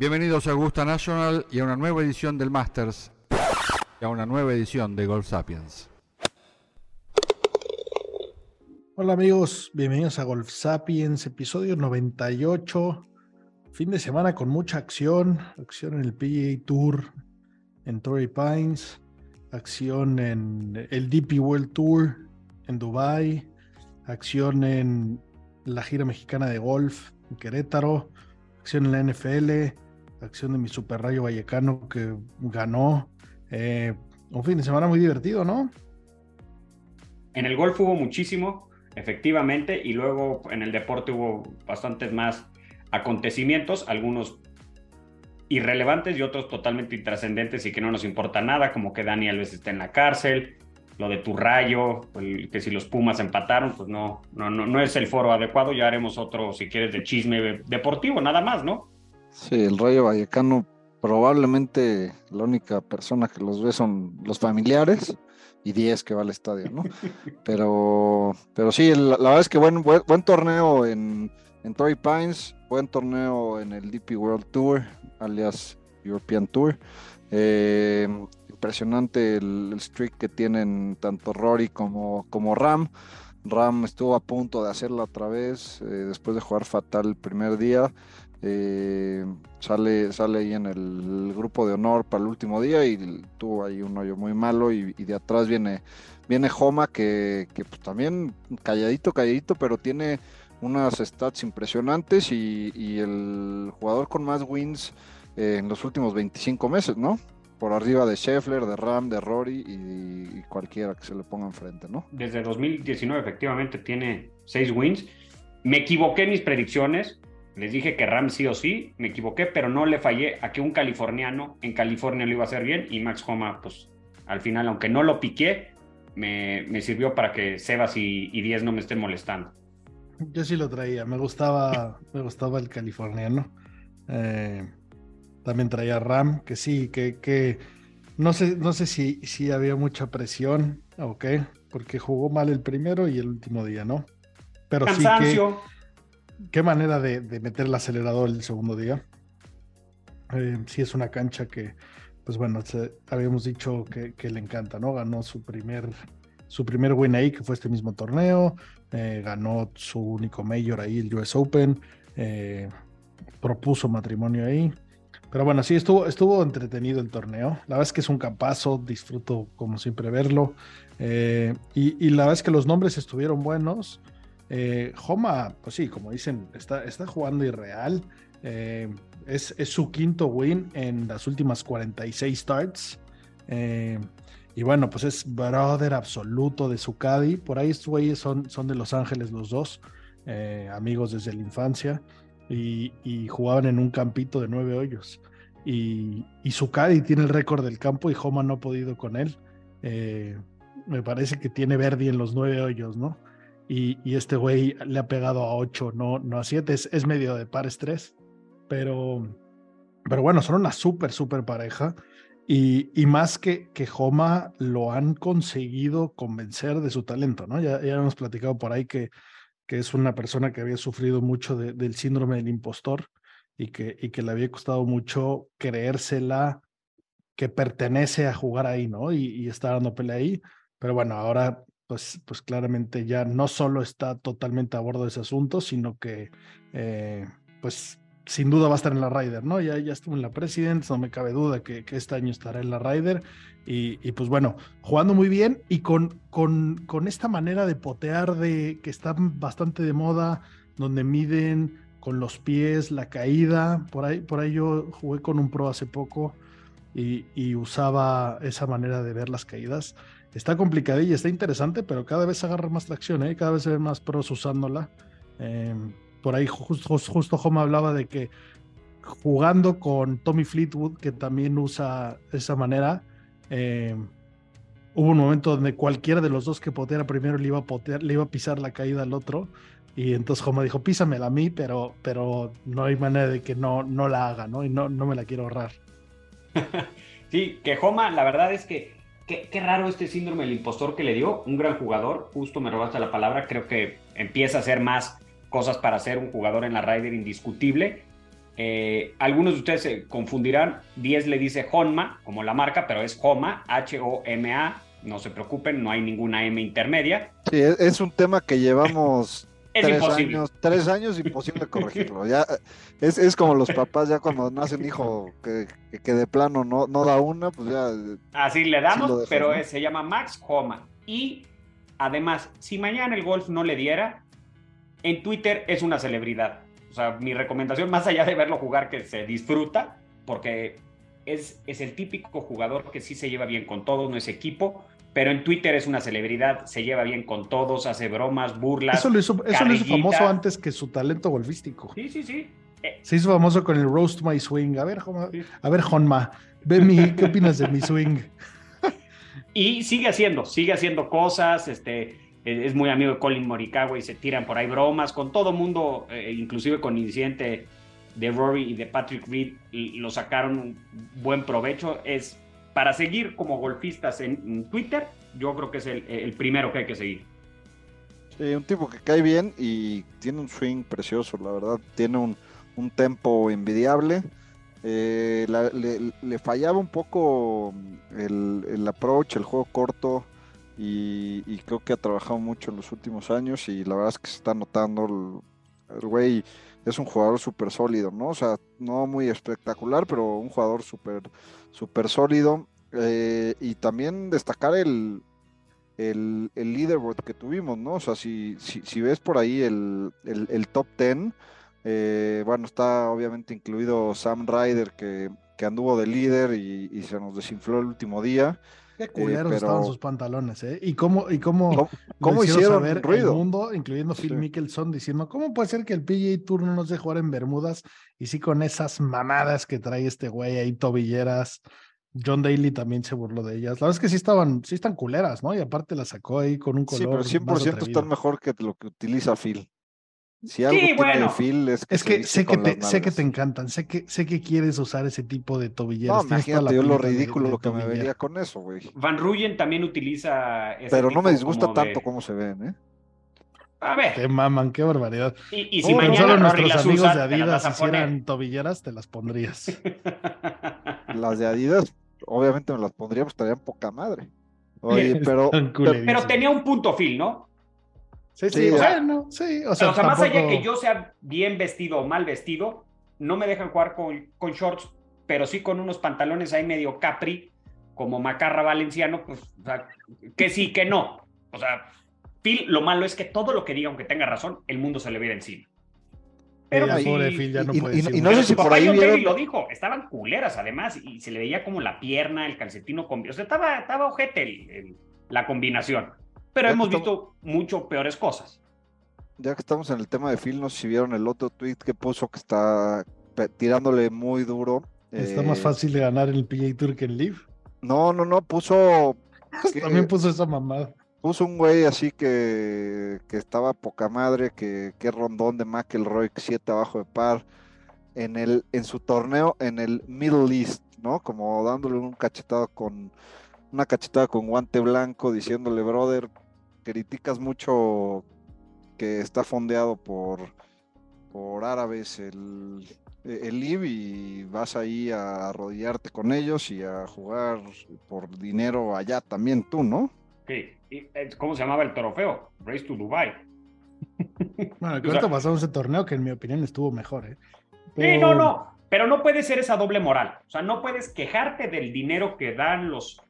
Bienvenidos a Augusta National y a una nueva edición del Masters y a una nueva edición de Golf Sapiens. Hola amigos, bienvenidos a Golf Sapiens, episodio 98. Fin de semana con mucha acción, acción en el PGA Tour, en Torrey Pines, acción en el DP World Tour en Dubai, acción en la gira mexicana de golf en Querétaro, acción en la NFL, acción de mi Super Rayo Vallecano que ganó. Eh, un fin de semana muy divertido, ¿no? En el golf hubo muchísimo, efectivamente, y luego en el deporte hubo bastantes más acontecimientos, algunos irrelevantes y otros totalmente intrascendentes y que no nos importa nada, como que Dani Alves está en la cárcel, lo de tu rayo, que si los Pumas empataron, pues no, no, no, no es el foro adecuado, ya haremos otro, si quieres, de chisme deportivo, nada más, ¿no? Sí, el Rayo Vallecano probablemente la única persona que los ve son los familiares y 10 que va al estadio, ¿no? pero, pero sí, la, la verdad es que buen, buen, buen torneo en, en Torrey Pines, buen torneo en el DP World Tour, alias European Tour. Eh, impresionante el, el, streak que tienen tanto Rory como, como Ram. Ram estuvo a punto de hacerla otra vez eh, después de jugar fatal el primer día. Eh, sale, sale ahí en el grupo de honor para el último día y tuvo ahí un hoyo muy malo y, de atrás viene, viene Homa que, pues también calladito, calladito, pero tiene unas stats impresionantes y, y el jugador con más wins eh, en los últimos 25 meses, ¿no? Por arriba de Scheffler, de Ram, de Rory y, y, cualquiera que se le ponga enfrente, ¿no? Desde 2019 efectivamente tiene 6 wins. Me equivoqué en mis predicciones, les dije que Ram sí o sí, me equivoqué, pero no le fallé a que un californiano en California lo iba a hacer bien y Max Homa, pues al final, aunque no lo piqué, me, me sirvió para que Sebas y, y 10 no me estén molestando. Yo sí lo traía, me gustaba, me gustaba el californiano. Eh, también traía Ram, que sí, que, que no sé, no sé si, si había mucha presión o qué, porque jugó mal el primero y el último día, ¿no? Pero Cansancio. sí qué manera de, de, meter el acelerador el segundo día. Eh, sí es una cancha que, pues bueno, habíamos dicho que, que, le encanta, ¿no? Ganó su primer, su primer win ahí, que fue este mismo torneo, eh, ganó su único mayor ahí, el US Open, eh, propuso matrimonio ahí. Pero bueno, sí, estuvo, estuvo entretenido el torneo. La verdad es que es un capazo, disfruto como siempre verlo. Eh, y, y, la verdad es que los nombres estuvieron buenos. Eh, Homa, pues sí, como dicen, está, está jugando irreal. Eh, es, es, su quinto win en las últimas 46 starts. Eh, y bueno, pues es brother absoluto de su. Por ahí estos güeyes son, son de Los Ángeles los dos, eh, amigos desde la infancia. Y, y, jugaban en un campito de nueve hoyos. Y, y su caddy tiene el récord del campo y Homa no ha podido con él. Eh, me parece que tiene Verdi en los nueve hoyos, ¿no? Y, este güey le ha pegado a 8, no, no a 7, es, es, medio de pares 3, pero, pero bueno, son una súper, súper pareja. Y, y, más que, que Homa lo han conseguido convencer de su talento, ¿no? Ya, ya hemos platicado por ahí que, que es una persona que había sufrido mucho de, del síndrome del impostor y que, y que le había costado mucho creérsela que pertenece a jugar ahí, ¿no? Y, y está dando pelea ahí. Pero bueno, ahora pues, pues claramente ya no solo está totalmente a bordo de ese asunto, sino que eh, pues sin duda va a estar en la Ryder, ¿no? Ya, ya estuvo en la President, no me cabe duda que, este año estará en la Ryder. Y, pues bueno, jugando muy bien y con, con, con esta manera de potear de que está bastante de moda, donde miden con los pies la caída, por ahí, por ahí yo jugué con un pro hace poco y usaba esa manera de ver las caídas está complicadilla, está interesante, pero cada vez agarra más tracción, ¿eh? cada vez se ven más pros usándola. Eh, por ahí justo, justo Homa hablaba de que jugando con Tommy Fleetwood, que también usa esa manera, eh, hubo un momento donde cualquiera de los dos que poteara primero le iba a potear, le iba a pisar la caída al otro. Y entonces Homa dijo, písamela a mí, pero, pero no hay manera de que no, no la haga, ¿no? Y no, no me la quiero ahorrar. sí, que Homa, la verdad es que qué, raro este síndrome del impostor que le dio. Un gran jugador, justo me robaste la palabra, creo que empieza a hacer más cosas para ser un jugador en la Ryder indiscutible. Eh, algunos de ustedes se confundirán, 10 le dice Honma, como la marca, pero es Homa, H-O-M-A, no se preocupen, no hay ninguna M intermedia. Sí, es un tema que llevamos es tres imposible. años, tres años imposible corregirlo. Ya es, es, como los papás ya cuando nace un hijo que, que, de plano no, no da una, pues ya. Así le damos, pero ¿no? se llama Max Homa. Y además, si mañana el golf no le diera, en Twitter es una celebridad. O sea, mi recomendación, más allá de verlo jugar, que se disfruta, porque es, es el típico jugador que sí se lleva bien con todos, no es equipo, pero en Twitter es una celebridad, se lleva bien con todos, hace bromas, burlas. Eso lo hizo, eso lo hizo famoso antes que su talento golfístico. Sí, sí, sí. Eh, se hizo famoso con el Roast My Swing. A ver, a ver, Jonma, ve mi, ¿qué opinas de mi swing? y sigue haciendo, sigue haciendo cosas, este, es muy amigo de Colin Morikawa y se tiran por ahí bromas con todo mundo, eh, inclusive con incidente de Rory y de Patrick Reed, y lo sacaron un buen provecho. Es para seguir como golfistas en, Twitter, yo creo que es el, el, primero que hay que seguir. Sí, un tipo que cae bien y tiene un swing precioso, la verdad, tiene un, un tempo envidiable. Eh, le, fallaba un poco el, el approach, el juego corto, y, y, creo que ha trabajado mucho en los últimos años y la verdad es que se está notando el güey es un jugador súper sólido, ¿no? O sea, no muy espectacular, pero un jugador súper super sólido. Eh, y también destacar el, el, el, leaderboard que tuvimos, ¿no? O sea, si, si, ves por ahí el, el, el top 10, eh, bueno, está obviamente incluido Sam Ryder que, que anduvo de líder y se nos desinfló el último día. Qué culeros eh, pero... estaban sus pantalones, ¿eh? Y cómo, y cómo, ¿Cómo, cómo hicieron saber ruido? el mundo, incluyendo Phil sí. Mickelson, diciendo, ¿cómo puede ser que el PGA Tour no nos deje jugar en Bermudas? Y sí con esas mamadas que trae este güey ahí, tobilleras. John Daly también se burló de ellas. La verdad es que sí estaban, sí están culeras, ¿no? Y aparte la sacó ahí con un color. Sí, pero 100% están mejor que lo que utiliza Phil. Si algo sí, tiene bueno. Phil es que, Es que sé que, te, sé que te encantan, sé que, sé que quieres usar ese tipo de tobilleras. No, imagínate yo lo de- ridículo de lo que me vería con eso, güey. Van Ruyen también utiliza ese Pero no me disgusta como de- tanto cómo se ven, ¿eh? A ver, Qué maman, qué barbaridad. y, y si Oh, mañana solo Rory nuestros las amigos usa, de Adidas hicieran tobilleras, te las pondrías. Las de Adidas, obviamente me las pondría, pues estarían poca madre. Oye, pero. Pero tenía un punto Phil, ¿no? Sí, sí, Sí, o sea- bueno, sí. O O sea, sea, más allá que yo sea bien vestido o mal vestido, no me dejan jugar con, con shorts, pero sí con unos pantalones ahí medio capri, como Macarra Valenciano, pues, o sea, que sí, que no. O sea, Phil, lo malo es que todo lo que diga, aunque tenga razón, el mundo se le viera encima. Pero Eh, pues, pobre sí, Phil, ya no y- puede y- decir y no sé pero si por papá ahí vieron- lo dijo, estaban culeras además, y se le veía como la pierna, el calcetino con... O sea, estaba, estaba ojete el- el- la combinación. Pero Ya hemos visto mucho peores cosas. ya que estamos en el tema de Phil, no sé si vieron el otro tweet que puso que está tirándole muy duro. Está eh, más fácil de ganar el PGA Tour que en Live. No, no, no, puso. que- También puso esa mamada. puso un güey así que, que estaba poca madre, que, que rondón de McElroy, 7 abajo de par, en, el, en su torneo en el Middle East, ¿no? Como dándole un cachetado con, una cachetada con guante blanco, diciéndole, brother, criticas mucho que está fondeado por, por árabes el, el LIV y vas ahí a arrodillarte con ellos y a jugar por dinero allá también tú, ¿no? Sí. y, ¿Cómo se llamaba el trofeo? Race to Dubai. Bueno, que O sea- pasamos ese torneo que en mi opinión estuvo mejor, ¿eh? Sí, no, no. Pero no puede ser esa doble moral. O sea, no puedes quejarte del dinero que dan los.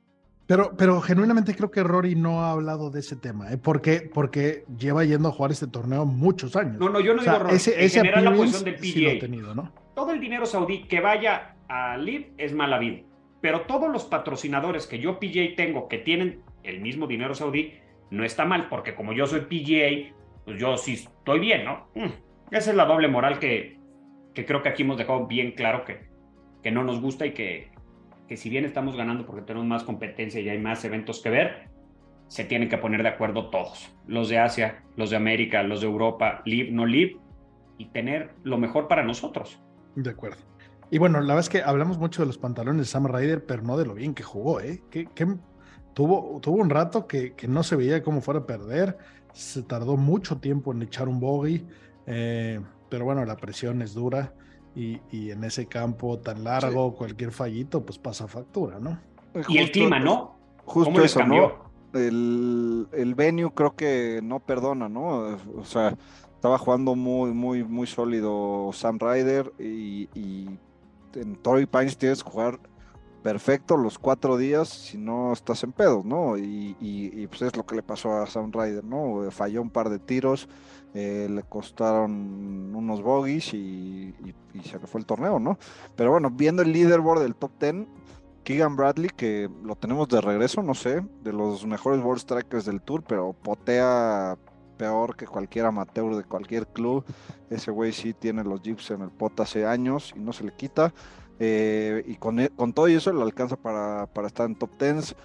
Pero, pero genuinamente creo que Rory no ha hablado de ese tema, ¿eh? Porque, porque lleva yendo a jugar este torneo muchos años. No, no, yo no O sea, digo Rory. ese, en ese general, la posición del sí lo ha PGA. tenido, ¿no? todo el dinero saudí que vaya a LIV es mala vida. Pero todos los patrocinadores que yo PGA tengo que tienen el mismo dinero saudí, no está mal, porque como yo soy PGA, pues yo sí estoy bien, ¿no? Mm, Esa es la doble moral que, que creo que aquí hemos dejado bien claro que, que no nos gusta y que, que si bien estamos ganando porque tenemos más competencia y hay más eventos que ver, se tienen que poner de acuerdo todos, los de Asia, los de América, los de Europa, live, no live, y tener lo mejor para nosotros. De acuerdo. Y bueno, la verdad es que hablamos mucho de los pantalones de Sam Ryder, pero no de lo bien que jugó, ¿eh? Que, tuvo, tuvo un rato que, que, no se veía cómo fuera a perder, se tardó mucho tiempo en echar un bogey, eh, pero bueno, la presión es dura y, y en ese campo tan largo, cualquier fallito, pues pasa factura, ¿no? y el clima, ¿no? Justo eso, ¿no? el, el venue creo que no perdona, ¿no? O sea, estaba jugando muy, muy, muy sólido Sam Ryder y, en Torrey Pines tienes que jugar perfecto los cuatro días si no estás en pedos, ¿no? Y, pues es lo que le pasó a Sam Ryder, ¿no? Falló un par de tiros, eh, le costaron unos bogies y, se le fue el torneo, ¿no? Pero bueno, viendo el leaderboard del top 10, Keegan Bradley, que lo tenemos de regreso, no sé, de los mejores ball strikers del tour, pero potea peor que cualquier amateur de cualquier club. Ese güey sí tiene los jeeps en el pot hace años y no se le quita. Eh, y con, e, con, todo eso le alcanza para, para estar en top 10.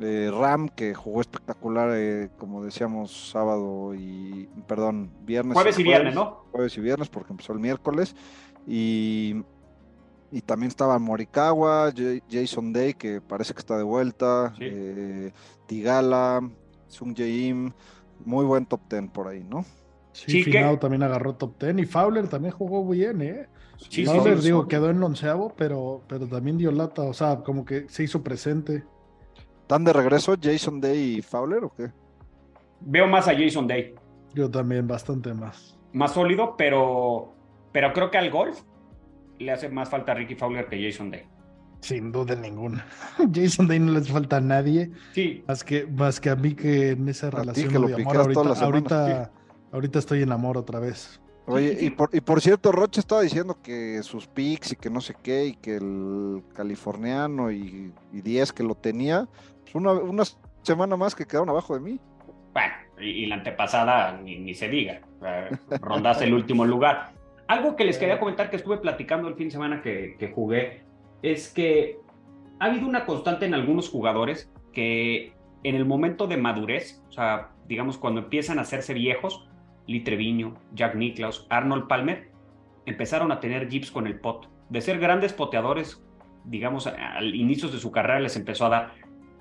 Eh, Ram, que jugó espectacular, eh, como decíamos, sábado y, perdón, viernes. Jueves y viernes, ¿no? Jueves y viernes, porque empezó el miércoles. Y y también estaba Morikawa, Jason Day, que parece que está de vuelta, eh, Tigala, Sung Jae muy buen top ten por ahí, ¿no? Sí, Finado también agarró top ten y Fowler también jugó muy bien, ¿eh? Fowler, digo, quedó en onceavo, pero, pero también dio lata, o sea, como que se hizo presente. ¿Están de regreso Jason Day y Fowler o qué? Veo más a Jason Day. Yo también, bastante más. Más sólido, pero, pero creo que al golf le hace más falta a Ricky Fowler que Jason Day. Sin duda ninguna. Jason Day no les falta a nadie. Sí. Más que, más que a mí que en esa relación de amor. Ahorita, ahorita, estoy en amor otra vez. Oye, y por, y por cierto, Roche estaba diciendo que sus picks y que no sé qué, y que el californiano y, 10 que lo tenía, pues una, una, semana más que quedaron abajo de mí. Bueno, y, la antepasada ni, ni se diga, rondaste el último lugar. Algo que les quería comentar que estuve platicando el fin de semana que, jugué es que ha habido una constante en algunos jugadores que en el momento de madurez, o sea, digamos cuando empiezan a hacerse viejos, Lee Treviño, Jack Nicklaus, Arnold Palmer, empezaron a tener jeeps con el pot. De ser grandes poteadores, digamos, al inicio de su carrera les empezó a dar.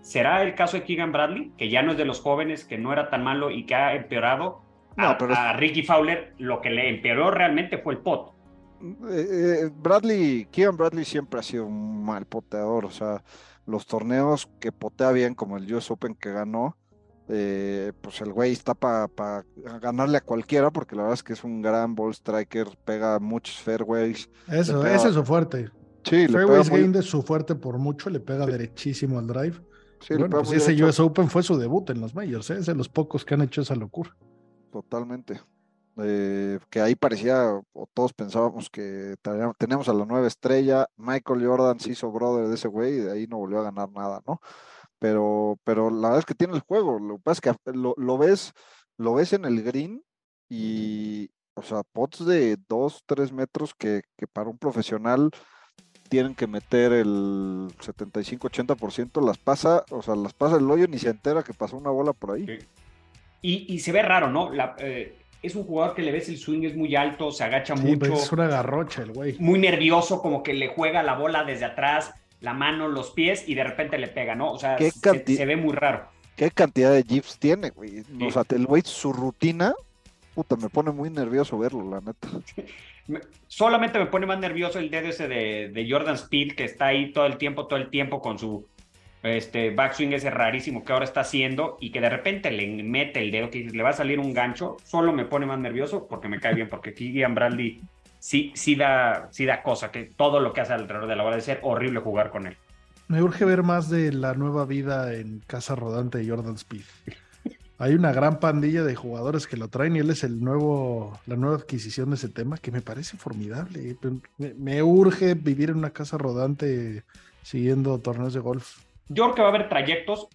¿Será el caso de Keegan Bradley, que ya no es de los jóvenes, que no era tan malo y que ha empeorado? a, Ricky Fowler lo que le empeoró realmente fue el pot. Eh, eh, Bradley, Keegan Bradley siempre ha sido un mal poteador, o sea, los torneos que potea bien, como el US Open que ganó, eh, pues el güey está para ganarle a cualquiera, porque la verdad es que es un gran ball striker, pega muchos fairways. Eso, ese es su fuerte. Sí, Fairways game de su fuerte por mucho, le pega derechísimo al drive. Sí, bueno, pues ese US Open fue su debut en los majors, es de los pocos que han hecho esa locura totalmente. Eh, que ahí parecía, o todos pensábamos que tenemos a la nueva estrella, Michael Jordan se hizo brother de ese güey y de ahí no volvió a ganar nada, ¿no? Pero, pero la verdad es que tiene el juego, lo que pasa es que lo, ves, lo ves en el green y, o sea, pots de 2, 3 metros que, que para un profesional tienen que meter el 75-80%, las pasa, o sea, las pasa el hoyo ni se entera que pasó una bola por ahí. Y, se ve raro, ¿no? Eh, es un jugador que le ves el swing, es muy alto, se agacha sí, mucho. Es una garrocha el güey. Muy nervioso, como que le juega la bola desde atrás, la mano, los pies y de repente le pega, ¿no? O sea, se, ve muy raro. ¿Qué cantidad de jeeps tiene, güey? O sea, el güey, su rutina, puta, me pone muy nervioso verlo, la neta. Solamente me pone más nervioso el dedo ese de, de Jordan Speed, que está ahí todo el tiempo, todo el tiempo con su este backswing ese rarísimo que ahora está haciendo y que de repente le mete el dedo, que le va a salir un gancho, solo me pone más nervioso porque me cae bien, porque Keegan Bradley sí, sí, da, sí da cosa, que todo lo que hace alrededor de la bola de ser horrible jugar con él. Me urge ver más de la nueva vida en Casa Rodante de Jordan Speed. Hay una gran pandilla de jugadores que lo traen y él es el nuevo, la nueva adquisición de ese tema que me parece formidable. me urge vivir en una casa rodante siguiendo torneos de golf. Yo creo que va a haber trayectos.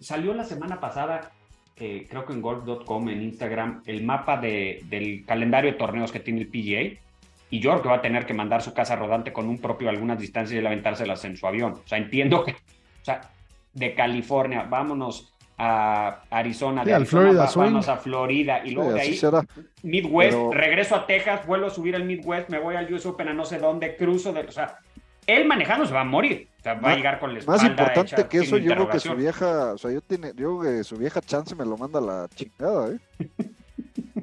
Salió la semana pasada, creo que en golf.com, en Instagram, el mapa de, del calendario de torneos que tiene el PGA. Y yo creo que va a tener que mandar su casa rodante con un propio a algunas distancias y aventárselas en su avión. O sea, entiendo que, o sea, de California, vámonos a Arizona, de Sí, al Arizona Florida va- Swing. vamos a Florida y luego Sí, de ahí será. Midwest, Pero- regreso a Texas, vuelvo a subir al Midwest, me voy al US Open a no sé dónde, cruzo de, o sea, él manejando se va a morir, o sea, va a llegar con la espalda Más importante hecha que eso, de yo creo que su vieja, o sea, yo, tiene, yo creo que su vieja chance me lo manda a la chingada, ¿eh?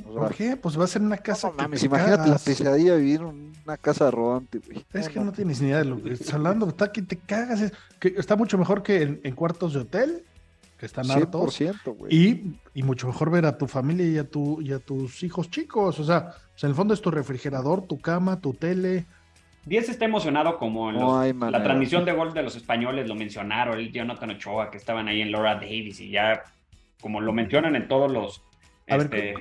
O sea, ¿Por qué? Pues va a ser una casa. no mames, te imagínate la pesadilla de vivir en una casa rodante, güey. Es que no tienes ni idea de lo que estás hablando. Está que te cagas. Es- que está mucho mejor que en, en cuartos de hotel, que están hartos. 100%, güey. Y, y mucho mejor ver a tu familia y a, tu, y a tus hijos chicos. O sea, pues en el fondo es tu refrigerador, tu cama, tu tele. Díaz está emocionado como en No la transmisión de golf de los españoles lo mencionaron, el Jonathan Ochoa, que estaban ahí en Laura Davis y ya, como lo mencionan en todos los... A ver, este,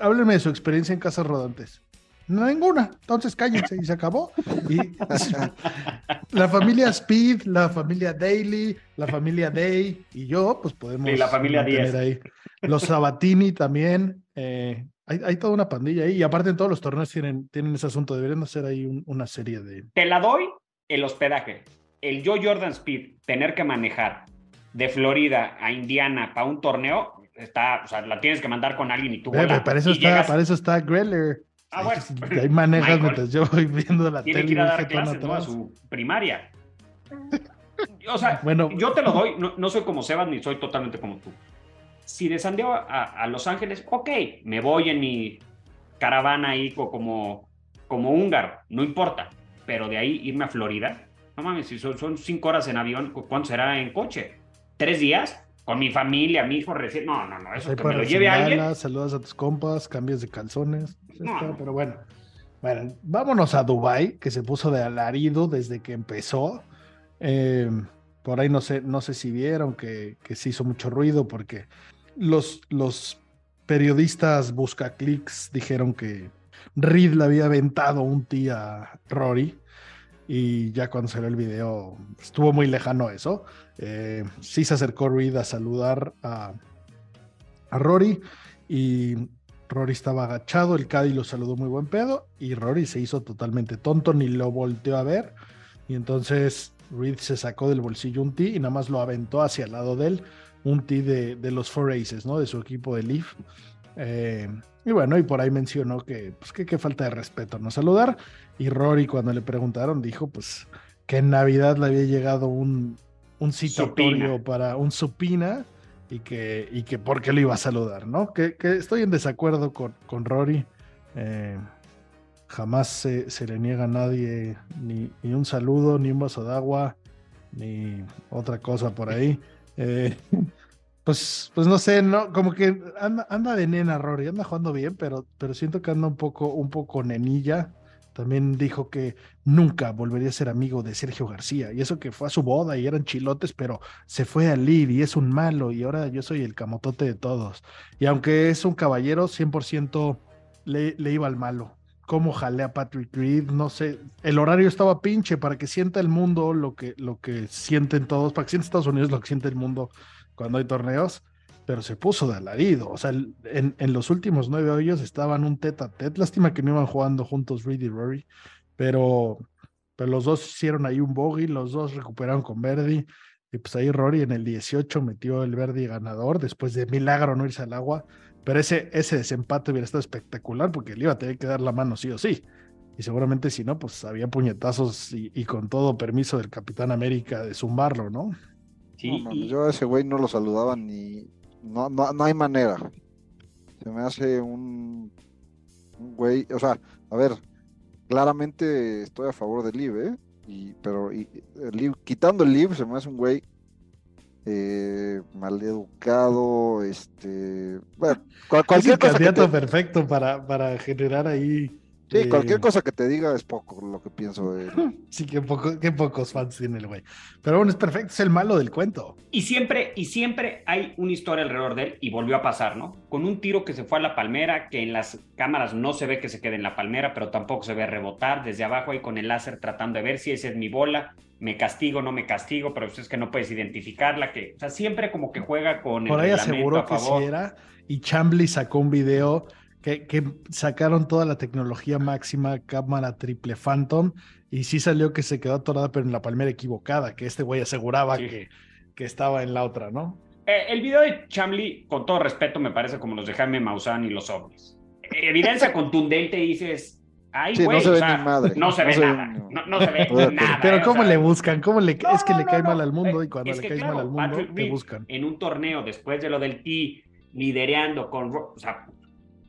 Háblenme de su experiencia en casas rodantes. No, ninguna. Entonces cállense y se acabó. Y la familia Speed, la familia Daily, la familia Day y yo, pues podemos. Y la familia mantener 10. ahí. Los Sabatini también. eh, hay, hay toda una pandilla ahí. Y aparte en todos los torneos tienen, tienen ese asunto. Deberían hacer ahí un- una serie de. Te la doy el hospedaje. El yo Jordan Speed, tener que manejar de Florida a Indiana para un torneo, está, o sea, la tienes que mandar con alguien y tú volar. para, eso Y está, llegas- para eso está Greller. Ah, bueno. Ahí manejas Michael. mientras yo voy viendo la tiene tele. que ir a dar clases ¿no? a su primaria. O sea, Bueno. yo te lo doy, no, no soy como Sebas ni soy totalmente como tú. Si de San Diego a, a Los Ángeles, ok, me voy en mi caravana ahí co- como, como húngaro, no importa. Pero de ahí irme a Florida, no mames, si son, son cinco horas en avión, ¿cu- ¿cuánto será en coche? ¿Tres días? Con mi familia, mi hijo recién. No, no, no, eso que me lo lleve alguien. señalas, saludas a tus compas, cambias de calzones. ya No, está, no. Pero bueno. Bueno, vámonos a Dubai, que se puso de alarido desde que empezó. Eh, por ahí no sé, no sé si vieron que, que se hizo mucho ruido porque los, los periodistas buscaclics dijeron que Reed le había aventado un tee a Rory y ya cuando salió el video estuvo muy lejano eso. Eh, sí se acercó Reed a saludar a, a Rory y Rory estaba agachado, el Caddy lo saludó muy buen pedo y Rory se hizo totalmente tonto, ni lo volteó a ver y entonces Reed se sacó del bolsillo un tee y nada más lo aventó hacia el lado de él, un tee de, de los Four Aces, ¿no? De su equipo de Leaf. Eh, y bueno, y por ahí mencionó que, pues, qué falta de respeto no saludar. Y Rory, cuando le preguntaron, dijo pues que en Navidad le había llegado un, un citatorio Supina. para un supina y que, y que por qué lo iba a saludar, ¿no? Que, que estoy en desacuerdo con, con Rory. Eh, jamás se, se le niega a nadie ni, ni un saludo, ni un vaso de agua, ni otra cosa por ahí. Eh, pues, pues no sé, no, como que anda, anda de nena Rory, anda jugando bien, pero, pero siento que anda un poco, un poco nenilla. También dijo que nunca volvería a ser amigo de Sergio García. Y eso que fue a su boda y eran chilotes, pero se fue a Liv y es un malo. Y ahora yo soy el camotote de todos. Y aunque es un caballero, 100% le, le iba al malo. Cómo jalé a Patrick Reed, no sé. El horario estaba pinche para que sienta el mundo lo que, lo que sienten todos, para que sienta Estados Unidos lo que siente el mundo cuando hay torneos pero se puso de alarido. O sea, el- en, en los últimos nueve hoyos estaban un tete a tete. Lástima que no iban jugando juntos Reed y Rory, pero, pero los dos hicieron ahí un bogey, los dos recuperaron con Verdi. Y pues ahí Rory en el 18 metió el Verdi ganador después de milagro no irse al agua. Pero ese, ese desempate hubiera estado espectacular porque le iba a tener que dar la mano sí o sí. Y seguramente si no, pues había puñetazos y, y con todo permiso del Capitán América de zumbarlo, ¿no? Sí, No, yo a ese güey no lo saludaba ni. No, no, no hay manera. Se me hace un, un güey. O sea, a ver, claramente estoy a favor del Liv, ¿eh? Y, pero y, el Liv- quitando el Liv, se me hace un güey eh, maleducado. Este. Bueno, cual- Es cualquier el cosa que candidato te, perfecto para, para generar ahí. Sí, eh, cualquier cosa que te diga es poco lo que pienso de él. Sí, qué, poco, qué pocos fans tiene el güey. Pero bueno, es perfecto, es el malo del cuento. Y siempre, y siempre hay una historia alrededor de él, y volvió a pasar, ¿no? Con un tiro que se fue a la palmera, que en las cámaras no se ve que se quede en la palmera, pero tampoco se ve rebotar desde abajo ahí con el láser tratando de ver si esa es mi bola, me castigo, no me castigo, pero es que no puedes identificarla, que, o sea, siempre como que juega con el Por ahí aseguró a que sí era. Y Chambly sacó un video que sacaron toda la tecnología máxima, cámara triple Phantom, y sí salió que se quedó atorada, pero en la palmera equivocada, que este güey aseguraba Sí. que, que estaba en la otra, ¿no? Eh, el video de Chamley, con todo respeto, me parece como los de Jaime Maussan y los ovnis. Evidencia contundente dices, ay, Sí, no güey, se o ve sea, ni madre, no se no ve se ve nada, no, no se ve Pero- nada. Pero eh, o ¿cómo sea, le buscan? ¿Cómo le, No, es que no, le cae no. mal al mundo Eh, y cuando es le claro, mal al mundo, Patrick te buscan. En un torneo, después de lo del T, lidereando con... O sea,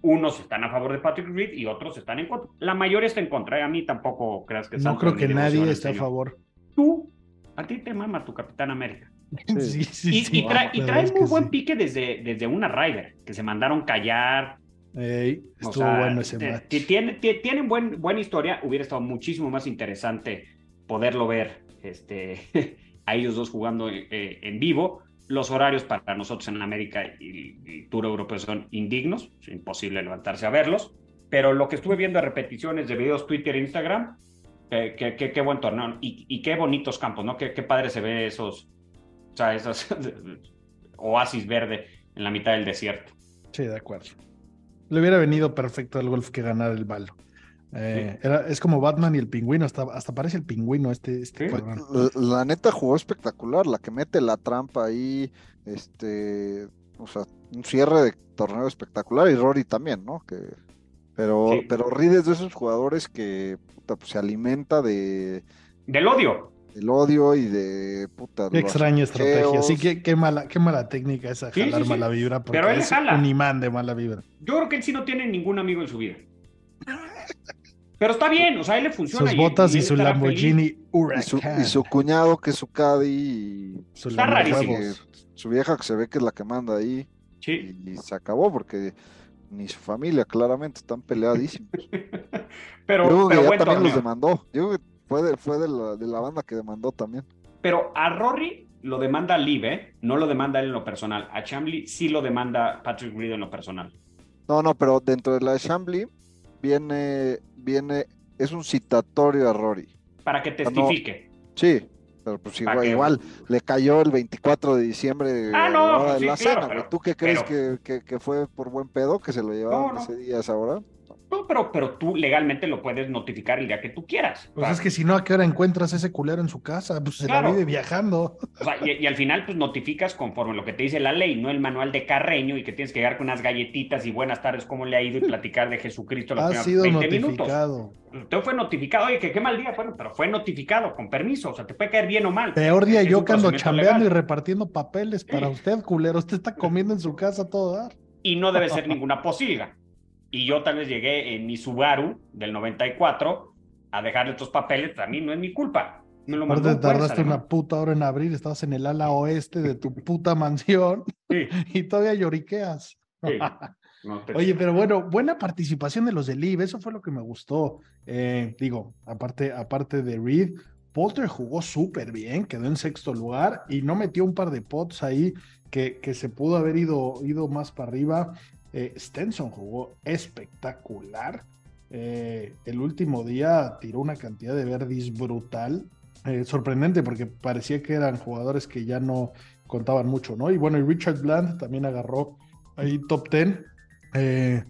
unos están a favor de Patrick Reed y otros están en contra. La mayoría está en contra. eh, A mí tampoco creas que No creo que nadie esté a favor. Tú, a ti te mama tu Capitán América. Sí, sí, Y, sí. y trae, y trae muy buen pique desde, desde una Ryder, que se mandaron callar. Ey, O estuvo sea, bueno ese te- match. te- tiene- te- tienen buen, buena historia. Hubiera estado muchísimo más interesante poderlo ver este, a ellos dos jugando eh, en vivo. Los horarios para nosotros en América y, y Tour Europeo son indignos, es imposible levantarse a verlos. Pero lo que estuve viendo de repeticiones de videos Twitter e Instagram, eh, qué, buen torneo y, qué bonitos campos, ¿no? Qué, qué padre se ve esos, o sea, esos oasis verde en la mitad del desierto. Sí, de acuerdo. Le hubiera venido perfecto al golf que ganar el balo. Eh, era, es como Batman y el pingüino, hasta, hasta parece el pingüino este, este Sí. cabrón. La, la neta jugó espectacular, la que mete la trampa ahí, este, o sea, un cierre de torneo espectacular y Rory también, ¿no? Que, pero, Sí. pero Reed es de esos jugadores que puta, pues, se alimenta de Del odio. del odio y de puta. Qué extraña estrategia. Sí, qué, qué mala, qué mala técnica esa Sí, jalar sí, sí. mala vibra, porque Pero él es jala. un imán de mala vibra. Yo creo que él sí no tiene ningún amigo en su vida. Pero está bien, o sea, a él le funciona. Sus botas y, su Lamborghini Y su, y su cuñado que es su caddy y Su Está rarísimo. su vieja que se ve que es la que manda ahí. Sí. y, y se acabó porque ni su familia claramente están peleadísimos. Pero, Yo creo que pero también los demandó. Yo creo que fue, de, fue de, la, de la banda que demandó también. Pero a Rory lo demanda Liv, ¿eh? No lo demanda él en lo personal. A Chamley sí lo demanda Patrick Reed en lo personal. No, no, pero dentro de la de Chambly viene, viene, es un citatorio a Rory. Para que Ah, no. testifique. Sí, pero pues igual, que- igual le cayó el 24 de diciembre Ah, no, la pues sí, la claro, cena, güey. pero- ¿Tú qué crees pero- que, que- que fue por buen pedo que se lo llevaron No, no. ese día a esa hora? No, pero, pero tú legalmente lo puedes notificar el día que tú quieras. Pues O sea, es que si no, ¿a qué hora encuentras ese culero en su casa? Pues se Claro. la vive viajando. O sea, y, y al final, pues notificas conforme lo que te dice la ley, no el manual de Carreño y que tienes que llegar con unas galletitas y buenas tardes, cómo le ha ido y platicar de Jesucristo los Ha primeros sido 20 minutos. notificado. Usted fue notificado, oye, que qué mal día, bueno, pero fue notificado, con permiso, o sea, te puede caer bien o mal. Peor día yo que ando chambeando y repartiendo papeles para Sí. usted, culero. Usted está comiendo en su casa todo dar. Y no debe ser ninguna posilga. Y yo tal vez llegué en mi Subaru del 94 a dejarle estos papeles, a mí no es mi culpa. Me lo Aparte tardaste una puta hora en abrir, estabas en el ala oeste de tu puta mansión Sí, y todavía lloriqueas. sí. No te- Oye, pero bueno, buena participación de los de Liv, eso fue lo que me gustó. Eh, digo, aparte, aparte de Reed, Polter jugó súper bien, quedó en sexto lugar y no metió un par de pots ahí que, que se pudo haber ido, ido más para arriba. Eh, Stenson jugó espectacular. Eh, el último día tiró una cantidad de verdis brutal. Eh, sorprendente porque parecía que eran jugadores que ya no contaban mucho, ¿no? Y bueno, y Richard Bland también agarró ahí top 10. Eh,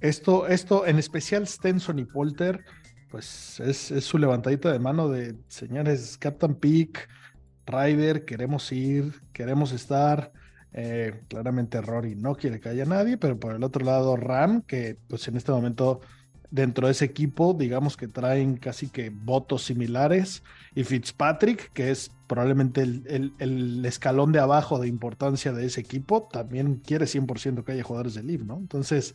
esto, esto, en especial Stenson y Polter, pues es, es su levantadita de mano de señores Captain Peak, Ryder, queremos ir, queremos estar. Eh, claramente Rory no quiere que haya nadie, pero por el otro lado Ram, que pues en este momento dentro de ese equipo, digamos que traen casi que votos similares, y Fitzpatrick, que es probablemente el, escalón de abajo de importancia de ese equipo, también quiere 100% que haya jugadores de Live, ¿no? Entonces,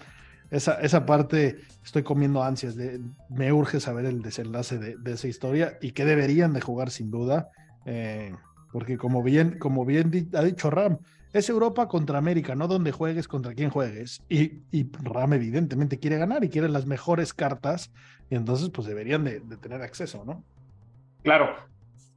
esa, esa parte estoy comiendo ansias, me urge saber el desenlace de, esa historia y que deberían de jugar sin duda, eh, porque como bien, como bien ha dicho Ram, es Europa contra América, no donde juegues contra quien juegues. Y, y Ram evidentemente quiere ganar y quiere las mejores cartas, y entonces pues deberían de, de tener acceso, ¿no? Claro,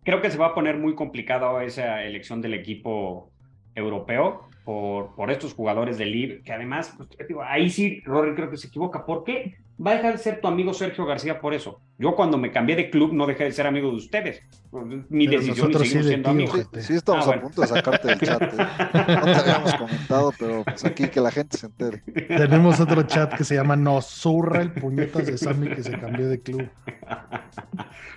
creo que se va a poner muy complicado esa elección del equipo europeo por, por estos jugadores del LIB, que además, pues, digo, ahí sí, Rory creo que se equivoca. ¿Por qué va a dejar de ser tu amigo Sergio García por eso? Yo cuando me cambié de club no dejé de ser amigo de ustedes. Mi Pero decisión y nosotros sí seguimos siendo ti, amigos. ojete. Sí, estamos Ah, a bueno. punto de sacarte del chat. ¿eh? No te habíamos comentado, pero pues aquí que la gente se entere. Tenemos otro chat que se llama Nos zurra el puñetas de Sammy que se cambió de club.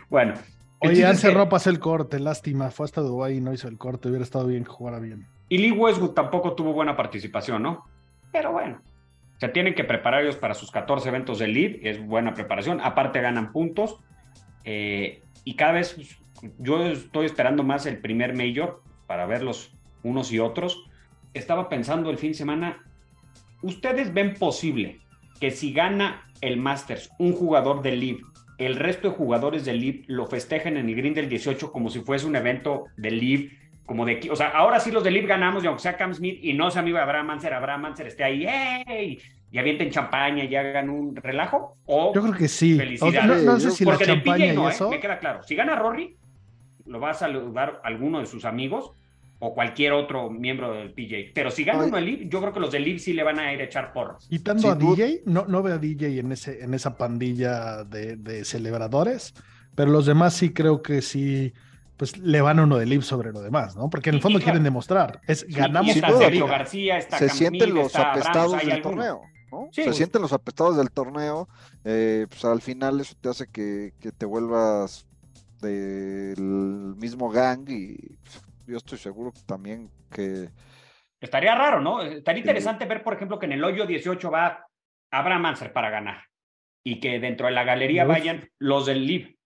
bueno. Oye, para hacer el corte, lástima. Fue hasta Dubái y no hizo el corte. Hubiera estado bien que jugara bien. Y Lee Westwood tampoco tuvo buena participación, ¿no? Pero bueno, se tienen que preparar ellos para sus 14 eventos del lead, es buena preparación, aparte ganan puntos, eh, y cada vez pues, yo estoy esperando más el primer Major para verlos unos y otros. Estaba pensando el fin de semana, ¿ustedes ven posible que si gana el Masters un jugador del lead, el resto de jugadores del lead lo festejen en el green del 18 como si fuese un evento del lead como de aquí, o sea, ahora sí los del Leaf ganamos, y aunque sea Cam Smith y no sea amigo de Abraham Manser, Abraham Manser esté ahí, ¡ey! Y avienten champaña y hagan un relajo, o Yo creo que sí. Felicidades. No, no sé si la porque del champaña PJ y no, ¿eh? eso. me queda claro. Si gana Rory, lo va a saludar alguno de sus amigos o cualquier otro miembro del PJ. Pero si gana Ay. uno del Leaf, yo creo que los del Leaf sí le van a ir a echar porras. Quitando Sin a. DJ, no, no veo a DJ en, ese, en esa pandilla de, de celebradores, pero los demás sí creo que sí, pues le van a uno de Liv sobre lo demás, ¿no? Porque en el Y- fondo y quieren claro. demostrar, es Y- ganamos y está Sergio. García, está Se sienten los está apestados del alguno. torneo, ¿no? Sí, se pues. sienten los apestados del torneo. eh, pues al final eso te hace que, que te vuelvas del mismo gang y pues, yo estoy seguro también que Estaría raro, ¿no? Estaría Sí. interesante ver, por ejemplo, que en el hoyo 18 va Abraham Manser para ganar y que dentro de la galería Uf. vayan los del Liv,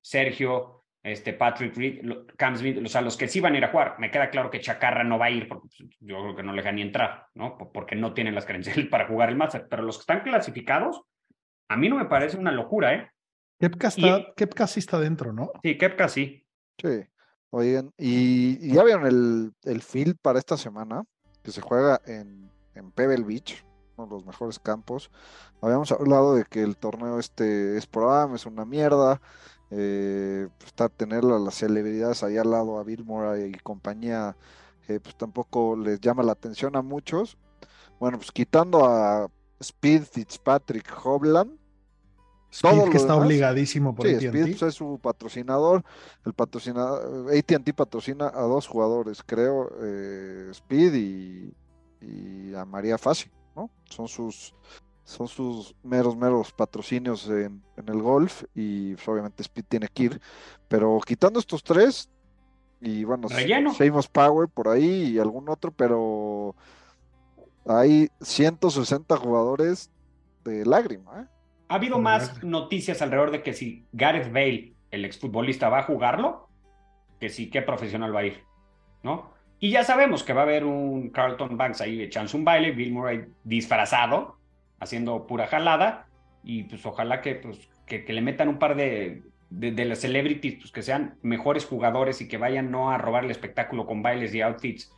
Sergio, este, Patrick Reed, Cam Smith, o sea, los que sí van a ir a jugar. Me queda claro que Chacarra no va a ir porque pues, yo creo que no le dejan ni entrar, ¿no? Porque no tienen las credenciales para jugar el Master. Pero los que están clasificados, a mí no me parece una locura, ¿eh? Kepka, Y- está, Kepka sí está dentro, ¿no? Sí, Kepka sí. Sí, oigan, y, ya vieron el, el field para esta semana, que se juega en, en Pebble Beach, uno de los mejores campos. Habíamos hablado de que el torneo este es por AM, es una mierda. Eh, pues, tener a las celebridades ahí al lado, a Bill Murray y compañía, eh, pues tampoco les llama la atención a muchos. Bueno, pues quitando a Speed Fitzpatrick Hobland, Speed Todo que está demás, obligadísimo por Sí, AT&T. Speed pues, es su patrocinador. El patrocinador, AT&T patrocina a dos jugadores, creo, eh, Speed y, y a María Fassi, ¿no? Son sus, son sus meros, meros patrocinios en, en el golf y pues, obviamente Speed tiene que ir. Pero quitando estos tres y bueno. Seamus Power por ahí y algún otro, pero hay 160 jugadores de lágrima, ¿eh? Ha habido más noticias alrededor de que si Gareth Bale, el exfutbolista, va a jugarlo, que si qué profesional va a ir, ¿no? Y ya sabemos que va a haber un Carlton Banks ahí echándose un baile, Bill Murray disfrazado, haciendo pura jalada, y pues ojalá que, pues, que, que le metan un par de, de, de las celebrities, pues que sean mejores jugadores y que vayan no a robar el espectáculo con bailes y outfits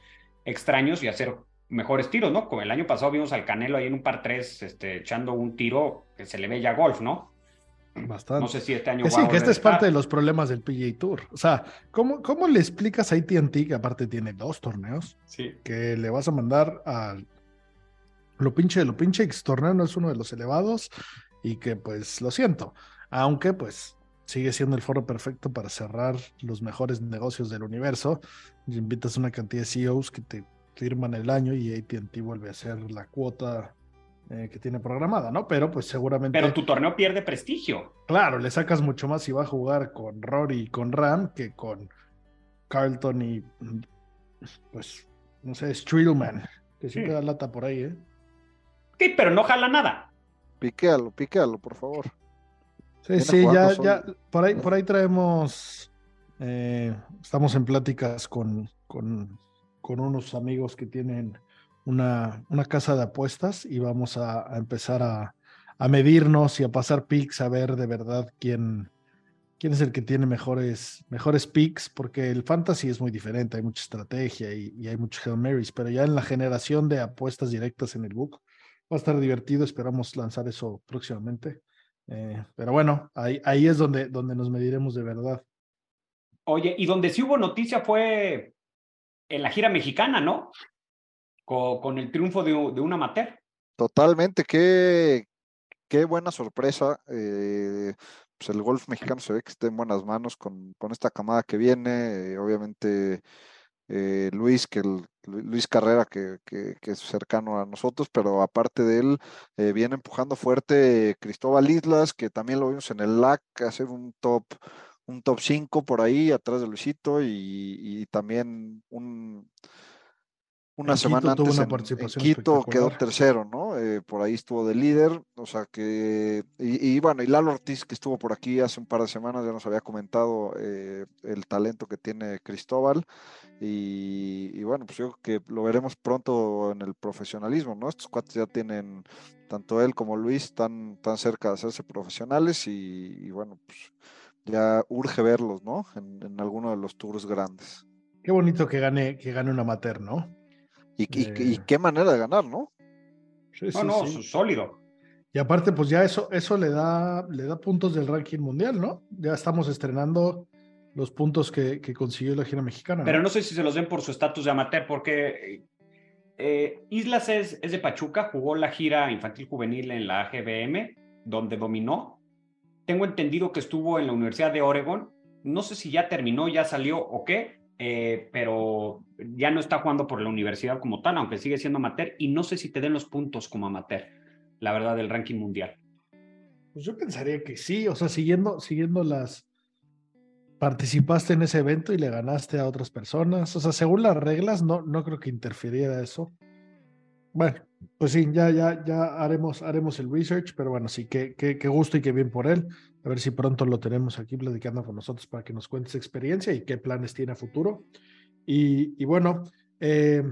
extraños y hacer mejores tiros, ¿no? Como el año pasado vimos al Canelo ahí en un par 3 este, echando un tiro que se le ve ya golf, ¿no? Bastante. No sé si este año Que va sí, a que este es parte de los problemas del PGA Tour. O sea, ¿cómo, cómo le explicas a AT&T que aparte tiene dos torneos? Sí. que le vas a mandar a lo pinche de lo pinche, que su torneo no es uno de los elevados y que pues lo siento, aunque pues sigue siendo el foro perfecto para cerrar los mejores negocios del universo. Y invitas una cantidad de CEOs que te firman el año y AT&T vuelve a ser la cuota eh, que tiene programada, ¿no? Pero pues seguramente, Pero tu torneo pierde prestigio. claro, le sacas mucho más si va a jugar con Rory y con Ram que con Carlton y pues no sé, Streelman, que siempre Sí. da lata por ahí, ¿eh? Sí, pero no jala nada. Piquéalo, piquéalo, por favor. Sí, sí, ya, solo. ya, por ahí, por ahí traemos, eh, estamos en pláticas con, con, con unos amigos que tienen una, una casa de apuestas y vamos a, empezar a, a medirnos y a pasar picks a ver de verdad quién, quién es el que tiene mejores, mejores picks, porque el fantasy es muy diferente, hay mucha estrategia y, y hay muchos Hail Marys, pero ya en la generación de apuestas directas en el book va a estar divertido, esperamos lanzar eso próximamente. Eh, pero bueno, ahí, ahí es donde, donde nos mediremos de verdad. Oye, y donde sí hubo noticia fue en la gira mexicana, ¿no? Con, el triunfo de, un amateur. Totalmente, qué, qué buena sorpresa. eh, pues el golf mexicano se ve que está en buenas manos con, con esta camada que viene. eh, obviamente eh, Luis, que el, Lu- Luis Carrera, que, que- que es cercano a nosotros, pero aparte de él, eh, viene empujando fuerte Cristóbal Islas, que también lo vimos en el LAC hacer un top, un top 5 por ahí, atrás de Luisito, y, y también un, una En semana antes una en- Quito quedó tercero, ¿no? Eh, por ahí estuvo de líder, o sea que, y, y bueno, y Lalo Ortiz que estuvo por aquí hace un par de semanas, ya nos había comentado eh, el talento que tiene Cristóbal, y, y bueno, pues yo creo que lo veremos pronto en el profesionalismo, ¿no? Estos cuates ya tienen, tanto él como Luis, tan, tan cerca de hacerse profesionales, y, y bueno, pues ya urge verlos, ¿no? En, en alguno de los tours grandes. Qué bonito que gane, que gane un amateur, ¿no? Y, y- y Eh, qué manera de ganar, ¿no? Sí, No, sí, no, sí. sólido. Y aparte, pues ya eso, eso le da, le da puntos del ranking mundial, ¿no? Ya estamos estrenando los puntos que, que consiguió la gira mexicana. Pero no sé si se los den por su estatus de amateur, porque eh, Islas es, es de Pachuca, jugó la gira infantil juvenil en la AGBM, donde dominó. Tengo entendido que estuvo en la Universidad de Oregon. No sé si ya terminó, ya salió o qué, eh, pero ya no está jugando por la universidad como tal, aunque sigue siendo amateur. Y no sé si te den los puntos como amateur, la verdad, del ranking mundial. Pues yo pensaría que sí, o sea, siguiendo, siguiendo las. Participaste en ese evento y le ganaste a otras personas. O sea, según las reglas, no, no creo que interfiriera eso. Bueno, pues sí, ya, ya, ya haremos, haremos el research, pero bueno, sí, qué, qué, qué gusto y qué bien por él. A ver si pronto lo tenemos aquí platicando con nosotros para que nos cuente su experiencia y qué planes tiene a futuro. Y, y bueno, eh,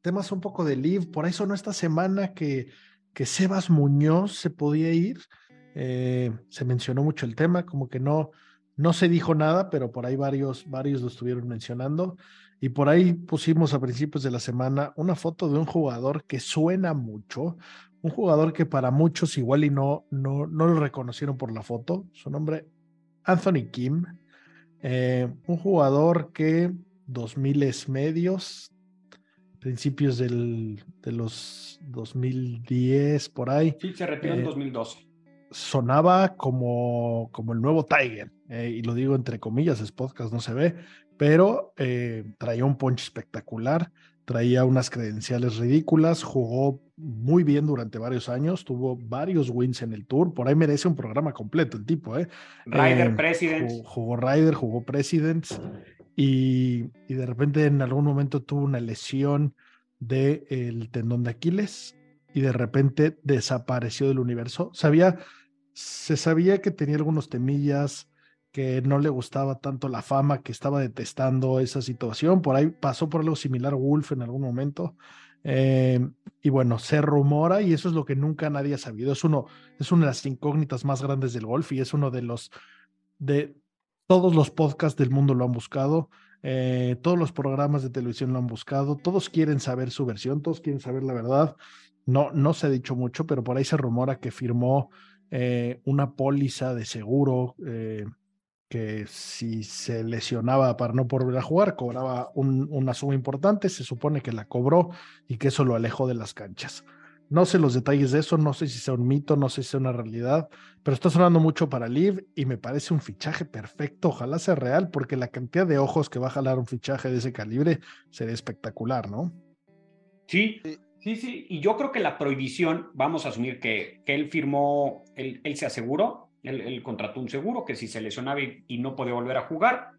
temas un poco de Live. Por ahí sonó esta semana que, que Sebas Muñoz se podía ir. Eh, se mencionó mucho el tema, como que no, no se dijo nada, pero por ahí varios, varios lo estuvieron mencionando. Y por ahí pusimos a principios de la semana una foto de un jugador que suena mucho, un jugador que para muchos igual y no, no, no lo reconocieron por la foto. Su nombre, Anthony Kim. Eh, un jugador que 2000 medios, principios del, de los 2010, por ahí, Sí, se retiró en Eh, 2012. sonaba como, como el nuevo Tiger, eh, y lo digo entre comillas, es podcast, no se ve, pero eh, traía un punch espectacular, traía unas credenciales ridículas, jugó muy bien durante varios años, tuvo varios wins en el tour, por ahí merece un programa completo el tipo, ¿eh? Ryder Eh, Presidents. Jugó, jugó Ryder, jugó Presidents y, y de repente en algún momento tuvo una lesión del tendón de Aquiles y de repente desapareció del universo. Sabía, se sabía que tenía algunos temillas, que no le gustaba tanto la fama, que estaba detestando esa situación. Por ahí pasó por algo similar Wolf en algún momento. Eh, y bueno, se rumora, y eso es lo que nunca nadie ha sabido. Es uno, es una de las incógnitas más grandes del golf y es uno de los de todos los podcasts del mundo lo han buscado, eh, todos los programas de televisión lo han buscado, todos quieren saber su versión, todos quieren saber la verdad. No, no se ha dicho mucho, pero por ahí se rumora que firmó eh, una póliza de seguro que si se lesionaba para no volver a jugar, cobraba un- una suma importante, se supone que la cobró y que eso lo alejó de las canchas. No sé los detalles de eso, no sé si sea un mito, no sé si sea una realidad, pero está sonando mucho para Liv y me parece un fichaje perfecto. Ojalá sea real, porque la cantidad de ojos que va a jalar un fichaje de ese calibre sería espectacular, ¿no? Sí, Sí. sí, sí. Y yo creo que la prohibición, vamos a asumir que, que él firmó, él, él se aseguró, él, él contrató un seguro que si se lesionaba y, y no podía volver a jugar,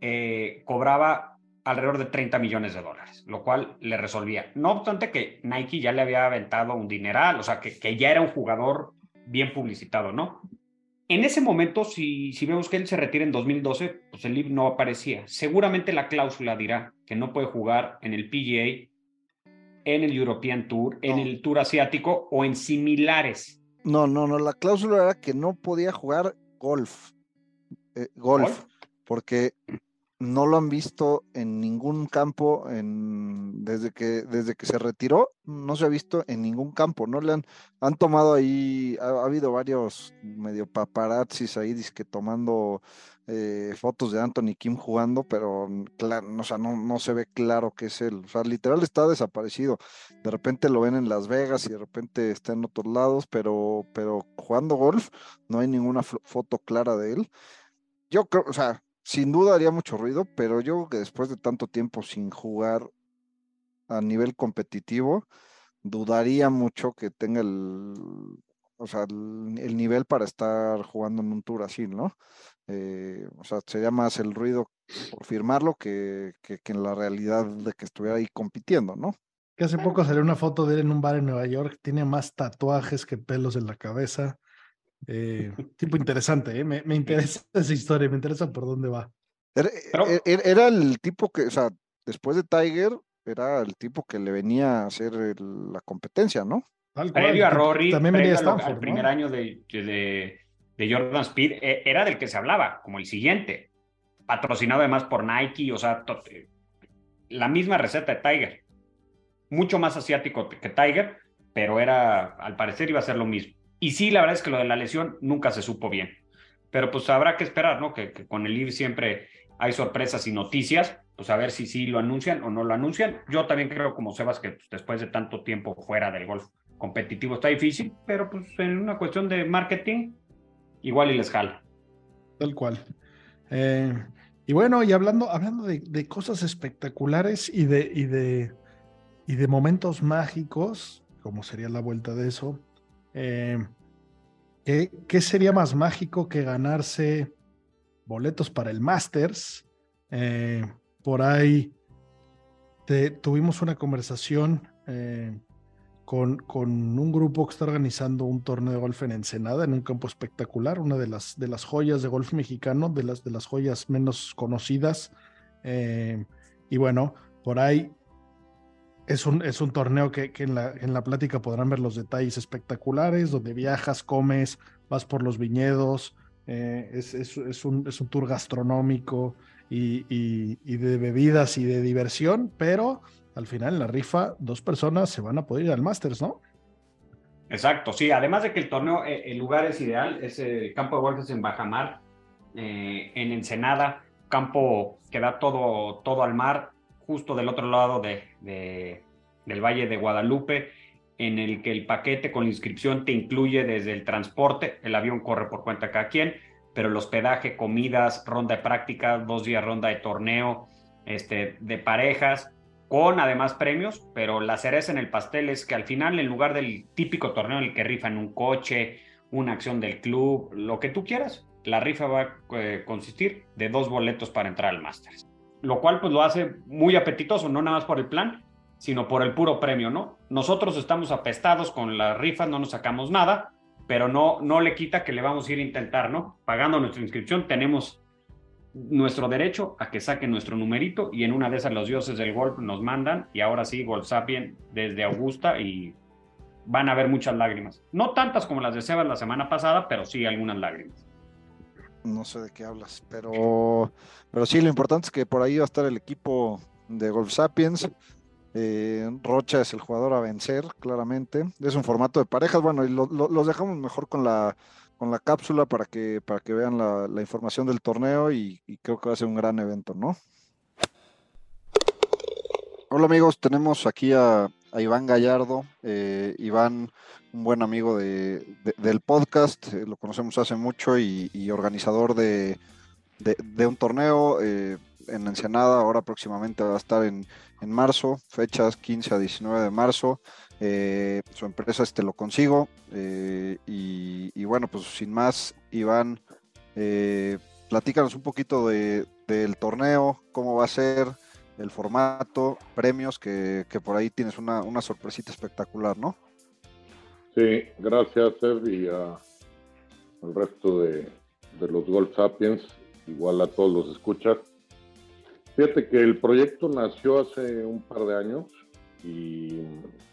eh, cobraba alrededor de 30 millones de dólares, lo cual le resolvía. No obstante que Nike ya le había aventado un dineral, o sea, que, que ya era un jugador bien publicitado, ¿no? En ese momento, si, si vemos que él se retira en 2012, pues el LIV no aparecía. Seguramente la cláusula dirá que no puede jugar en el PGA, en el European Tour, en el Tour Asiático o en similares. No, no, no, la cláusula era que no podía jugar golf. eh, golf, ¿Golf? porque no lo han visto en ningún campo en desde que, desde que se retiró, no se ha visto en ningún campo, ¿no? Le han, han tomado ahí, ha, habido varios medio paparazzis ahí, que tomando eh, fotos de Anthony Kim jugando, pero claro, no, no se ve claro que es él. O sea, literal está desaparecido. De repente lo ven en Las Vegas y de repente está en otros lados, pero, pero jugando golf no hay ninguna foto clara de él. Yo creo, o sea, sin duda haría mucho ruido, pero yo creo que después de tanto tiempo sin jugar a nivel competitivo, dudaría mucho que tenga el, o sea, el, nivel para estar jugando en un tour así, ¿no? Eh, o sea, sería más el ruido por firmarlo que, que, en la realidad de que estuviera ahí compitiendo, ¿no? Que hace poco salió una foto de él en un bar en Nueva York, tiene más tatuajes que pelos en la cabeza. Eh, tipo interesante, ¿eh? me, me, interesa esa historia, me interesa por dónde va. Era, e, e, era, el tipo que, o sea, después de Tiger, era el tipo que le venía a hacer la competencia, ¿no? Previo a Rory, también venía al primer año de, de, de, Jordan Speed, e, era del que se hablaba, como el siguiente, patrocinado además por Nike, o sea, eh, la misma receta de Tiger, mucho más asiático que Tiger, pero era, al parecer iba a ser lo mismo. Y sí, la verdad es que lo de la lesión nunca se supo bien. Pero pues habrá que esperar, ¿no? Que, con el IB siempre hay sorpresas y noticias, pues a ver si sí lo anuncian o no lo anuncian. Yo también creo, como Sebas, que pues, después de tanto tiempo fuera del golf competitivo está difícil, pero pues en una cuestión de marketing, igual y les jala. Tal cual. Eh, y bueno, y hablando, hablando de, cosas espectaculares y de, y, de, y de momentos mágicos, como sería la vuelta de eso, eh, ¿qué, sería más mágico que ganarse boletos para el Masters? Eh, por ahí tuvimos una conversación eh, con, un grupo que está organizando un torneo de golf en Ensenada, en un campo espectacular, una de las, de las joyas de golf mexicano, de las joyas menos conocidas. y bueno, por ahí es un, es un torneo que, en, la, en, la, plática podrán ver los detalles espectaculares, donde viajas, comes, vas por los viñedos, eh, es, es, un, es, un, tour gastronómico y, y, de bebidas y de diversión, pero al final en la rifa dos personas se van a poder ir al Masters, ¿no? Exacto, sí, además de que el torneo, eh, el lugar es ideal, es el campo de golf en Bajamar, eh, en Ensenada, campo que da todo, todo al mar, justo del otro lado de, del Valle de Guadalupe, en el que el paquete con la inscripción te incluye desde el transporte, el avión corre por cuenta de cada quien, pero el hospedaje, comidas, ronda de prácticas, dos días ronda de torneo, este, de parejas, con además premios, pero la cereza en el pastel es que al final, en lugar del típico torneo en el que rifan un coche, una acción del club, lo que tú quieras, la rifa va a eh, consistir de dos boletos para entrar al Masters lo cual pues lo hace muy apetitoso, no nada más por el plan, sino por el puro premio, ¿no? Nosotros estamos apestados con las rifas, no nos sacamos nada, pero no, no le quita que le vamos a ir a intentar, ¿no? Pagando nuestra inscripción tenemos nuestro derecho a que saquen nuestro numerito y en una de esas los dioses del golf nos mandan y ahora sí, Golf Sapien desde Augusta y van a haber muchas lágrimas. No tantas como las de Sebas la semana pasada, pero sí algunas lágrimas no sé de qué hablas, pero, pero sí, lo importante es que por ahí va a estar el equipo de Golf Sapiens. Eh, Rocha es el jugador a vencer, claramente. Es un formato de parejas. Bueno, y los dejamos mejor con la, con la cápsula para que, para que vean la, información del torneo y, y, creo que va a ser un gran evento, ¿no? Hola amigos, tenemos aquí a, a Iván Gallardo. Eh, Iván, un buen amigo de, del podcast, eh, lo conocemos hace mucho y, organizador de, un torneo eh, en Ensenada, ahora próximamente va a estar en, marzo, fechas 15 a 19 de marzo. su empresa este lo consigo y, bueno, pues sin más, Iván, platícanos un poquito del torneo, cómo va a ser, el formato, premios, que, por ahí tienes una, sorpresita espectacular, ¿no? Sí, gracias, Seb, y al resto de, los Golf Sapiens, igual a todos los escuchas. Fíjate que el proyecto nació hace un par de años y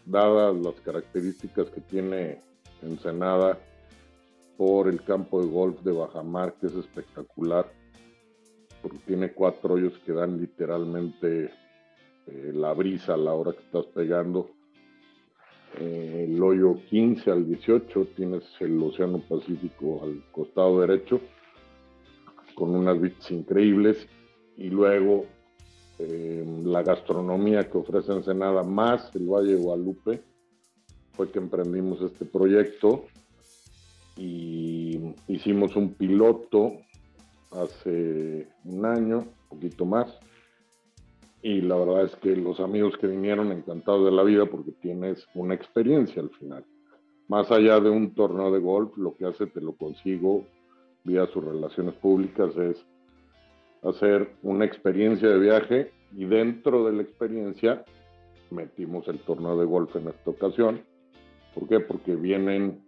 dadas las características que tiene Ensenada por el campo de golf de Bajamar, que es espectacular, porque tiene cuatro hoyos que dan literalmente eh, la brisa a la hora que estás pegando. Eh, el hoyo 15 al 18 tienes el Océano Pacífico al costado derecho con unas bits increíbles y luego eh, la gastronomía que ofrece Ensenada más el Valle de Guadalupe fue que emprendimos este proyecto y hicimos un piloto hace un año, un poquito más, y la verdad es que los amigos que vinieron encantados de la vida porque tienes una experiencia al final. Más allá de un torneo de golf, lo que hace, te lo consigo vía sus relaciones públicas, es hacer una experiencia de viaje y dentro de la experiencia metimos el torneo de golf en esta ocasión. ¿Por qué? Porque vienen,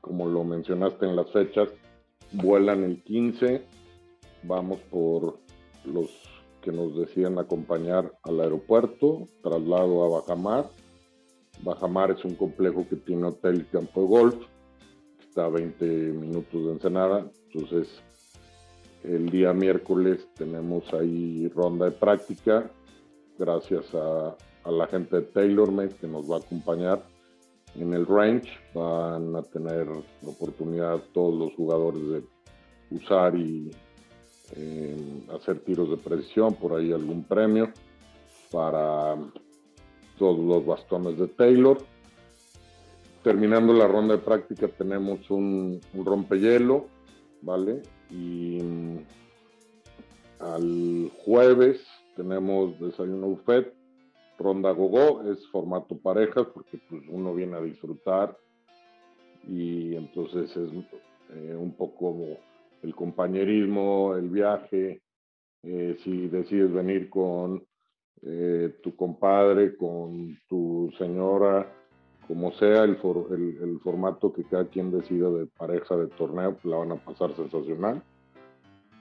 como lo mencionaste en las fechas, vuelan el 15, vamos por los que nos decían acompañar al aeropuerto, traslado a Bajamar. Bajamar es un complejo que tiene hotel y campo de golf, está a 20 minutos de Ensenada, entonces el día miércoles tenemos ahí ronda de práctica, gracias a, la gente de TaylorMade que nos va a acompañar en el range. Van a tener la oportunidad todos los jugadores de usar y eh, hacer tiros de precisión, por ahí algún premio para todos los bastones de Taylor. Terminando la ronda de práctica tenemos un, rompehielo, ¿vale? Y mm, al jueves tenemos desayuno buffet, ronda gogo, es formato parejas porque pues, uno viene a disfrutar y entonces es eh, un poco el compañerismo, el viaje, eh, si decides venir con eh, tu compadre, con tu señora, como sea el, formato que cada quien decida de pareja de torneo, la van a pasar sensacional.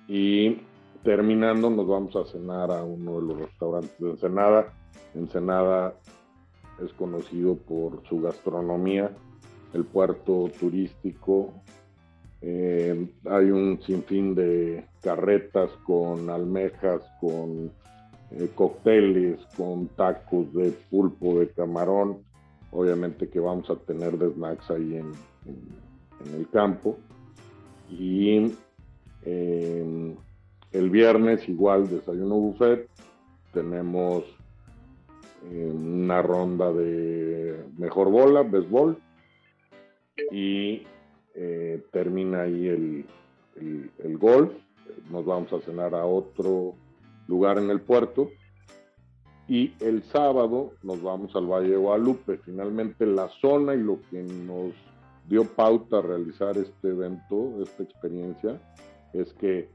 Y terminando nos vamos a cenar a uno de los restaurantes de Ensenada. Ensenada es conocido por su gastronomía, el puerto turístico. Eh, hay un sinfín de carretas con almejas, con eh, cócteles, con tacos de pulpo, de camarón. Obviamente que vamos a tener de snacks ahí en, el campo. Y eh, el viernes igual desayuno buffet. Tenemos una ronda de mejor bola, béisbol. Y eh, termina ahí el, el, el, golf. Nos vamos a cenar a otro lugar en el puerto. Y el sábado nos vamos al Valle de Guadalupe. Finalmente la zona y lo que nos dio pauta a realizar este evento, esta experiencia, es que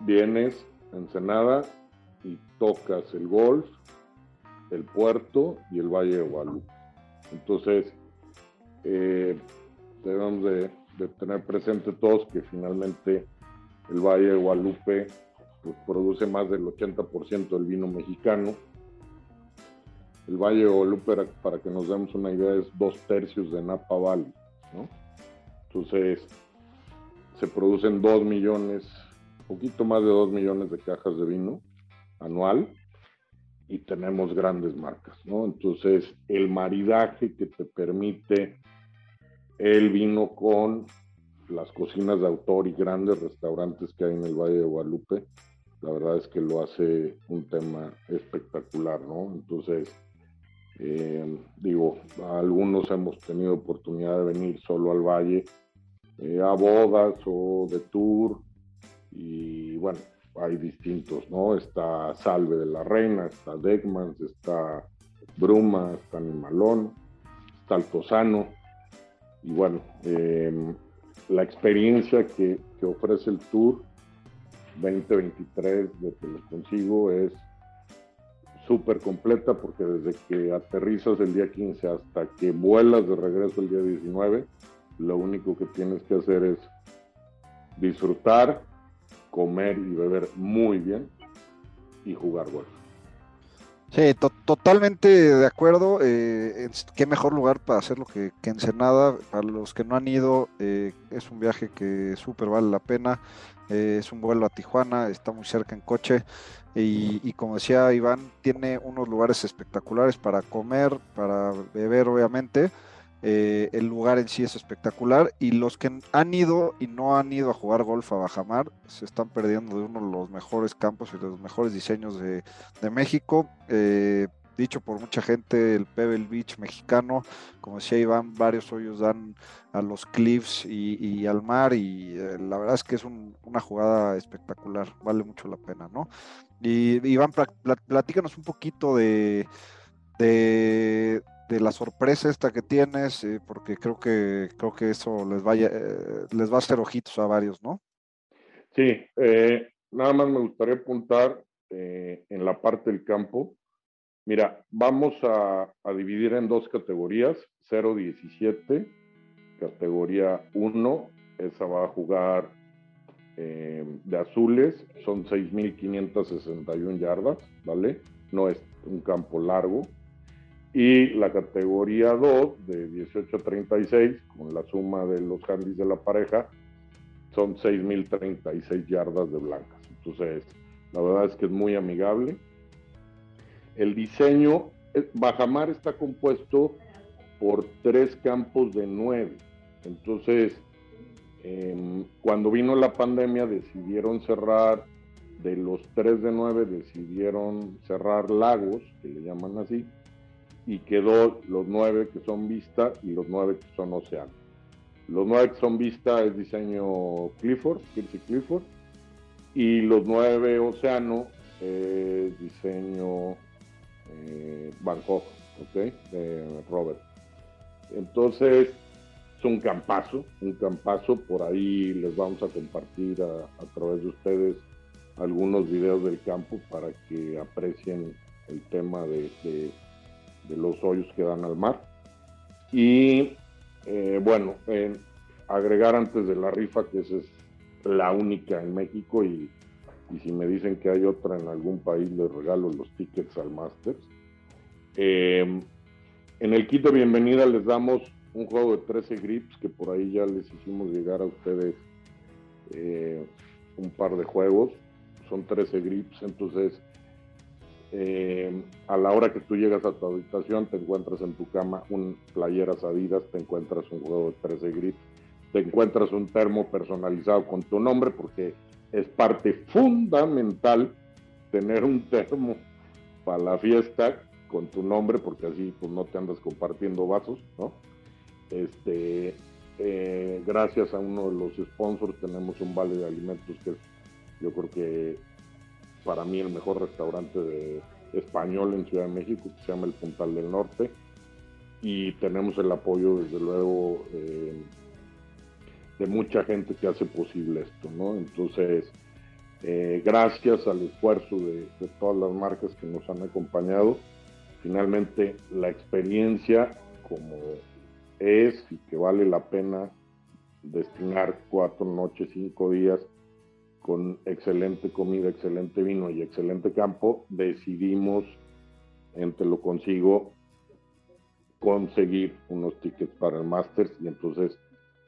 vienes a Ensenada y tocas el golf, el puerto y el Valle de Guadalupe. Entonces, eh, debemos de, tener presente todos que finalmente el Valle de Guadalupe pues, produce más del 80% del vino mexicano. El Valle de Guadalupe, para que nos demos una idea, es dos tercios de Napa Valley. Entonces, se producen dos millones poquito más de 2 millones de cajas de vino anual y tenemos grandes marcas, ¿no? Entonces, el maridaje que te permite el vino con las cocinas de autor y grandes restaurantes que hay en el Valle de Guadalupe, la verdad es que lo hace un tema espectacular, ¿no? Entonces, eh, digo, algunos hemos tenido oportunidad de venir solo al Valle eh, a bodas o de tour, y bueno, hay distintos, ¿no? Está Salve de la Reina, está Degmans, está Bruma, está Animalón, está Altozano. Y bueno, eh, la experiencia que, que, ofrece el Tour 2023 de que lo consigo es súper completa porque desde que aterrizas el día 15 hasta que vuelas de regreso el día 19, lo único que tienes que hacer es disfrutar, comer y beber muy bien y jugar golf. Sí, to totalmente de acuerdo. Eh, qué mejor lugar para hacerlo que, que Ensenada. Para los que no han ido, eh, es un viaje que súper vale la pena. Eh, es un vuelo a Tijuana, está muy cerca en coche. Y, como decía Iván, tiene unos lugares espectaculares para comer, para beber, obviamente. Eh, el lugar en sí es espectacular y los que han ido y no han ido a jugar golf a Bajamar se están perdiendo de uno de los mejores campos y de los mejores diseños de, México. Eh, dicho por mucha gente, el Pebble Beach mexicano, como decía Iván, varios hoyos dan a los cliffs y, al mar y eh, la verdad es que es una jugada espectacular, vale mucho la pena, ¿no? Y Iván, platícanos un poquito de, de, la sorpresa esta que tienes, eh, porque creo que creo que eso les vaya, eh, les va a hacer ojitos a varios, ¿no? Sí, nada más me gustaría apuntar en la parte del campo Mira, vamos a, dividir en dos categorías, 0-17, categoría 1, esa va a jugar eh, de azules, son 6.561 yardas, ¿vale? No es un campo largo. Y la categoría 2, de 18 a 36, con la suma de los handys de la pareja, son 6.036 yardas de blancas. Entonces, la verdad es que es muy amigable el diseño, eh, Bajamar está compuesto por tres campos de nueve. Entonces, em, cuando vino la pandemia decidieron cerrar, de los tres de nueve decidieron cerrar lagos, que le llaman así, y quedó los nueve que son vista y los nueve que son océano. Los nueve que son vista es diseño Clifford, Kirsi Clifford, y los nueve océano es diseño eh, Bangkok, ¿ok? De Robert. Entonces, es un campazo, un campazo, por ahí les vamos a compartir a, través de ustedes algunos videos del campo para que aprecien el tema de, los hoyos que dan al mar. Y eh, bueno, agregar antes de la rifa que esa es la única en México y y si me dicen que hay otra en algún país, les regalo los tickets al Masters. Em, en el kit de bienvenida les damos un juego de 13 grips que por ahí ya les hicimos llegar a ustedes eh, un par de juegos. Son 13 grips, entonces em, a la hora que tú llegas a tu habitación te encuentras en tu cama un playeras Adidas, te encuentras un juego de 13 grips, te encuentras un termo personalizado con tu nombre porque es parte fundamental tener un termo para la fiesta con tu nombre, porque así pues no te andas compartiendo vasos, ¿no? Este, eh, gracias a uno de los sponsors tenemos un vale de alimentos que es, yo creo que para mí el mejor restaurante de español en Ciudad de México, que se llama el Puntal del Norte, y tenemos el apoyo desde luego eh, de mucha gente que hace posible esto, ¿no? Entonces, eh, gracias al esfuerzo de, todas las marcas que nos han acompañado, finalmente la experiencia como es y que vale la pena destinar cuatro noches, cinco días con excelente comida, excelente vino y excelente campo, decidimos, entre lo consigo, conseguir unos tickets para el Masters y entonces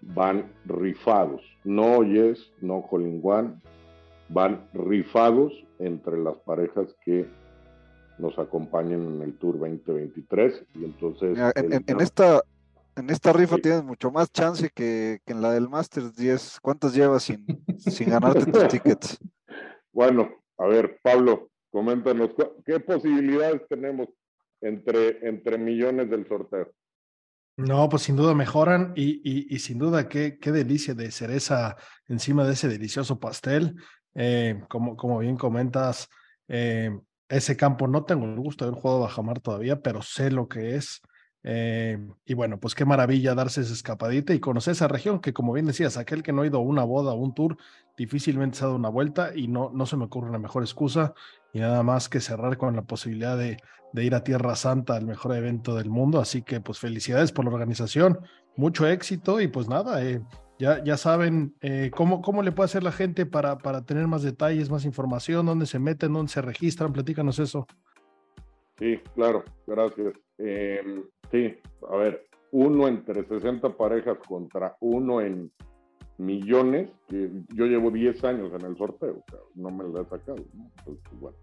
van rifados. No Yes, no Colin One, van rifados entre las parejas que nos acompañen en el Tour 2023. Y entonces. en, esta. En esta rifa tienes mucho más chance que, en la del Masters 10. ¿Cuántos llevas sin, sin ganarte tus tickets? Bueno, a ver, Pablo, coméntanos, ¿qué posibilidades tenemos entre, entre millones del sorteo? No, pues sin duda mejoran y, sin duda qué, qué, delicia de cereza encima de ese delicioso pastel. Eh, como, como bien comentas, eh, ese campo no tengo el gusto de haber jugado Bajamar todavía, pero sé lo que es. Eh, y bueno, pues qué maravilla darse esa escapadita y conocer esa región que, como bien decías, aquel que no ha ido a una boda o un tour, difícilmente se ha dado una vuelta y no, no se me ocurre una mejor excusa y nada más que cerrar con la posibilidad de, de ir a Tierra Santa, el mejor evento del mundo. Así que pues felicidades por la organización, mucho éxito y pues nada, eh, ya, ya saben eh, cómo, cómo le puede hacer la gente para, para tener más detalles, más información, dónde se meten, dónde se registran, platícanos eso. Sí, claro, gracias. Em, sí, a ver, uno entre 60 parejas contra uno en millones, que yo llevo 10 años en el sorteo, no me lo he sacado. ¿no? bueno.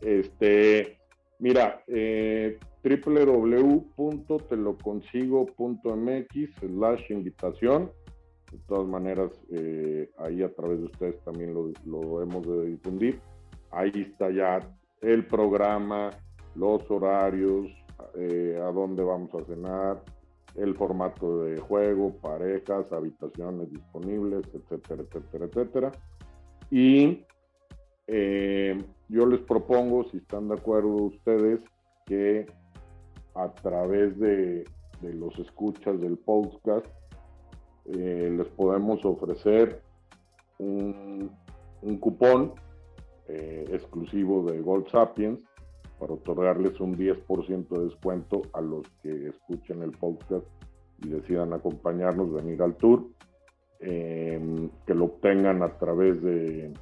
Este, mira, eh, www.teloconsigo.mx slash invitación. De todas maneras, eh, ahí a través de ustedes también lo, lo hemos de difundir. Ahí está ya el programa, los horarios, eh, a dónde vamos a cenar, el formato de juego, parejas, habitaciones disponibles, etcétera, etcétera, etcétera. Y eh, yo les propongo, si están de acuerdo ustedes, que a través de, los escuchas del podcast eh, les podemos ofrecer un, un cupón eh, exclusivo de Gold Sapiens para otorgarles un 10% de descuento a los que escuchen el podcast y decidan acompañarnos, venir al tour, eh, que lo obtengan a través de,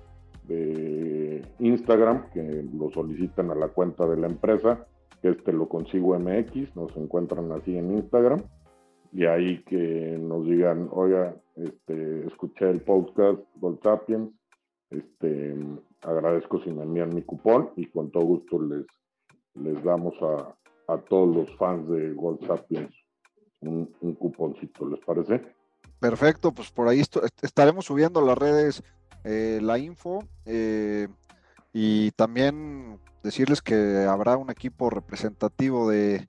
Instagram, que lo solicitan a la cuenta de la empresa, que este lo consigo MX, nos encuentran así en Instagram, y ahí que nos digan, oiga, este, escuché el podcast Gold Sapiens, este, agradezco si me envían mi cupón y con todo gusto les, les damos a, a todos los fans de Gold Sapiens un, cuponcito, ¿les parece? Perfecto, pues por ahí estaremos subiendo las redes eh, la info eh, y también decirles que habrá un equipo representativo de,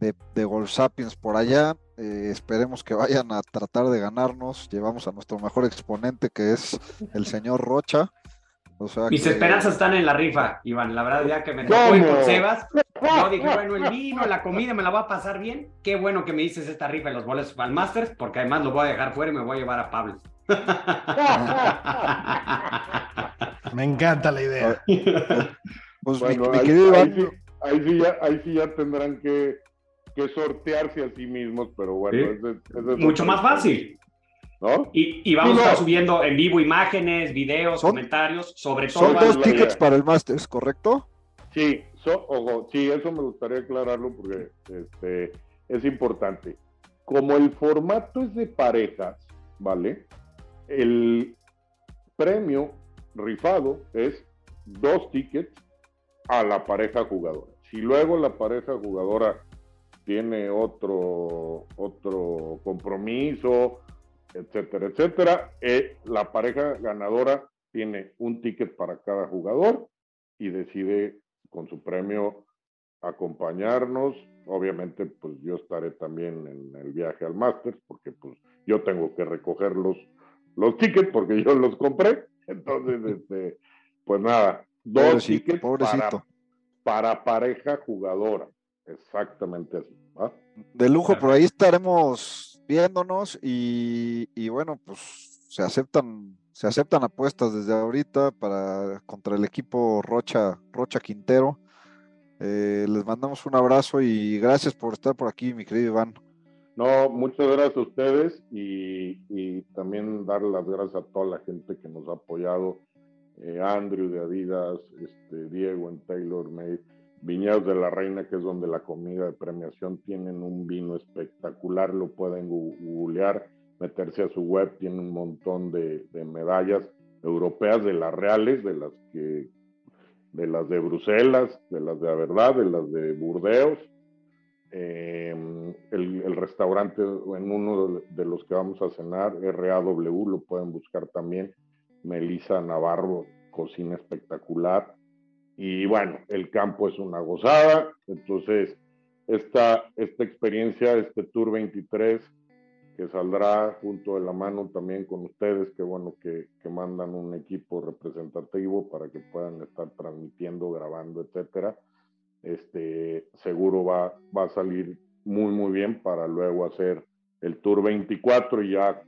de, de Gold Sapiens por allá. Eh, esperemos que vayan a tratar de ganarnos. Llevamos a nuestro mejor exponente que es el señor Rocha. O sea Mis que... esperanzas están en la rifa, Iván. La verdad, ya que me tocó con Sebas, yo dije, bueno, el vino, la comida, me la va a pasar bien. Qué bueno que me dices esta rifa y los boletos para el Masters, porque además lo voy a dejar fuera y me voy a llevar a Pablo. me encanta la idea. Pues bueno, mi, mi ahí, querido ahí, sí, ahí, sí ya, ahí sí ya tendrán que, que sortearse a sí mismos, pero bueno. ¿Sí? Ese, ese es Mucho más fácil. ¿No? Y, y, vamos no. a estar subiendo en vivo imágenes, videos, son, comentarios, sobre todo. Son dos tickets para el Masters, ¿correcto? Sí, so, ojo, sí, eso me gustaría aclararlo porque este, es importante. Como el formato es de parejas, ¿vale? El premio rifado es dos tickets a la pareja jugadora. Si luego la pareja jugadora tiene otro, otro compromiso, etcétera, etcétera. Eh, la pareja ganadora tiene un ticket para cada jugador y decide con su premio acompañarnos. Obviamente, pues yo estaré también en el viaje al Masters, porque pues yo tengo que recoger los, los tickets porque yo los compré. Entonces, este, pues nada, dos pobrecito, tickets pobrecito. Para, para pareja jugadora. Exactamente así. ¿va? De lujo, por ahí estaremos viéndonos y, y, bueno, pues se aceptan, se aceptan apuestas desde ahorita para contra el equipo Rocha, Rocha Quintero. Eh, les mandamos un abrazo y gracias por estar por aquí, mi querido Iván. No, muchas gracias a ustedes y, y también dar las gracias a toda la gente que nos ha apoyado. Eh, Andrew de Adidas, este, Diego en Taylor Made, Viñedos de la Reina, que es donde la comida de premiación tienen un vino espectacular, lo pueden googlear, meterse a su web, tiene un montón de, medallas europeas, de las reales, de las de las de Bruselas, de las de la verdad, de las de Burdeos. Eh, el, el, restaurante en uno de los que vamos a cenar, RAW, lo pueden buscar también. Melissa Navarro, cocina espectacular y bueno, el campo es una gozada, entonces esta, esta experiencia, este Tour 23, que saldrá junto de la mano también con ustedes, que bueno que, mandan un equipo representativo para que puedan estar transmitiendo, grabando, etcétera, este, seguro va, va a salir muy, muy bien para luego hacer el Tour 24 y ya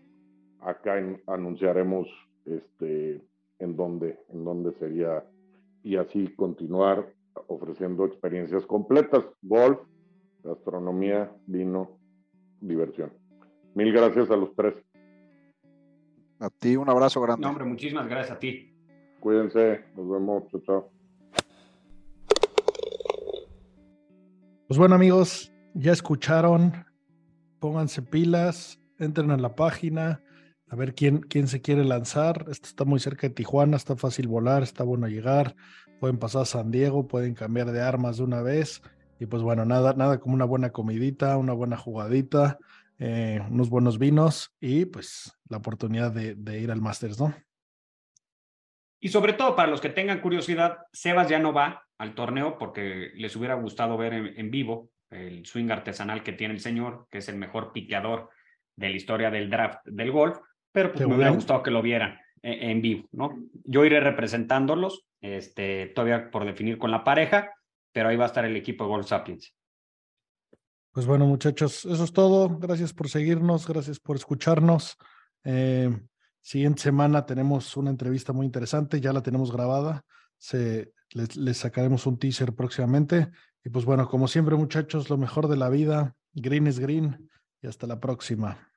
acá anunciaremos este, en dónde, en dónde sería y así continuar ofreciendo experiencias completas, golf, gastronomía, vino, diversión. Mil gracias a los tres. A ti un abrazo grande. No, hombre, muchísimas gracias a ti. Cuídense, nos vemos, chao, chao. Pues bueno amigos, ya escucharon, pónganse pilas, entren a la página, a ver quién, quién se quiere lanzar. Esto está muy cerca de Tijuana, está fácil volar, está bueno llegar. Pueden pasar a San Diego, pueden cambiar de armas de una vez. Y pues bueno, nada, nada como una buena comidita, una buena jugadita, eh, unos buenos vinos y pues la oportunidad de, de ir al Masters, ¿no? Y sobre todo para los que tengan curiosidad, Sebas ya no va al torneo porque les hubiera gustado ver en, en vivo el swing artesanal que tiene el señor, que es el mejor piqueador de la historia del draft del golf, pero pues Qué me hubiera bueno. gustado que lo vieran en, en vivo, ¿no? Yo iré representándolos, este, todavía por definir con la pareja, pero ahí va a estar el equipo de Golf Sapiens. Pues bueno, muchachos, eso es todo. Gracias por seguirnos, gracias por escucharnos. Eh, siguiente semana tenemos una entrevista muy interesante, ya la tenemos grabada. Se, les, les sacaremos un teaser próximamente. Y pues bueno, como siempre, muchachos, lo mejor de la vida. Green es green y hasta la próxima.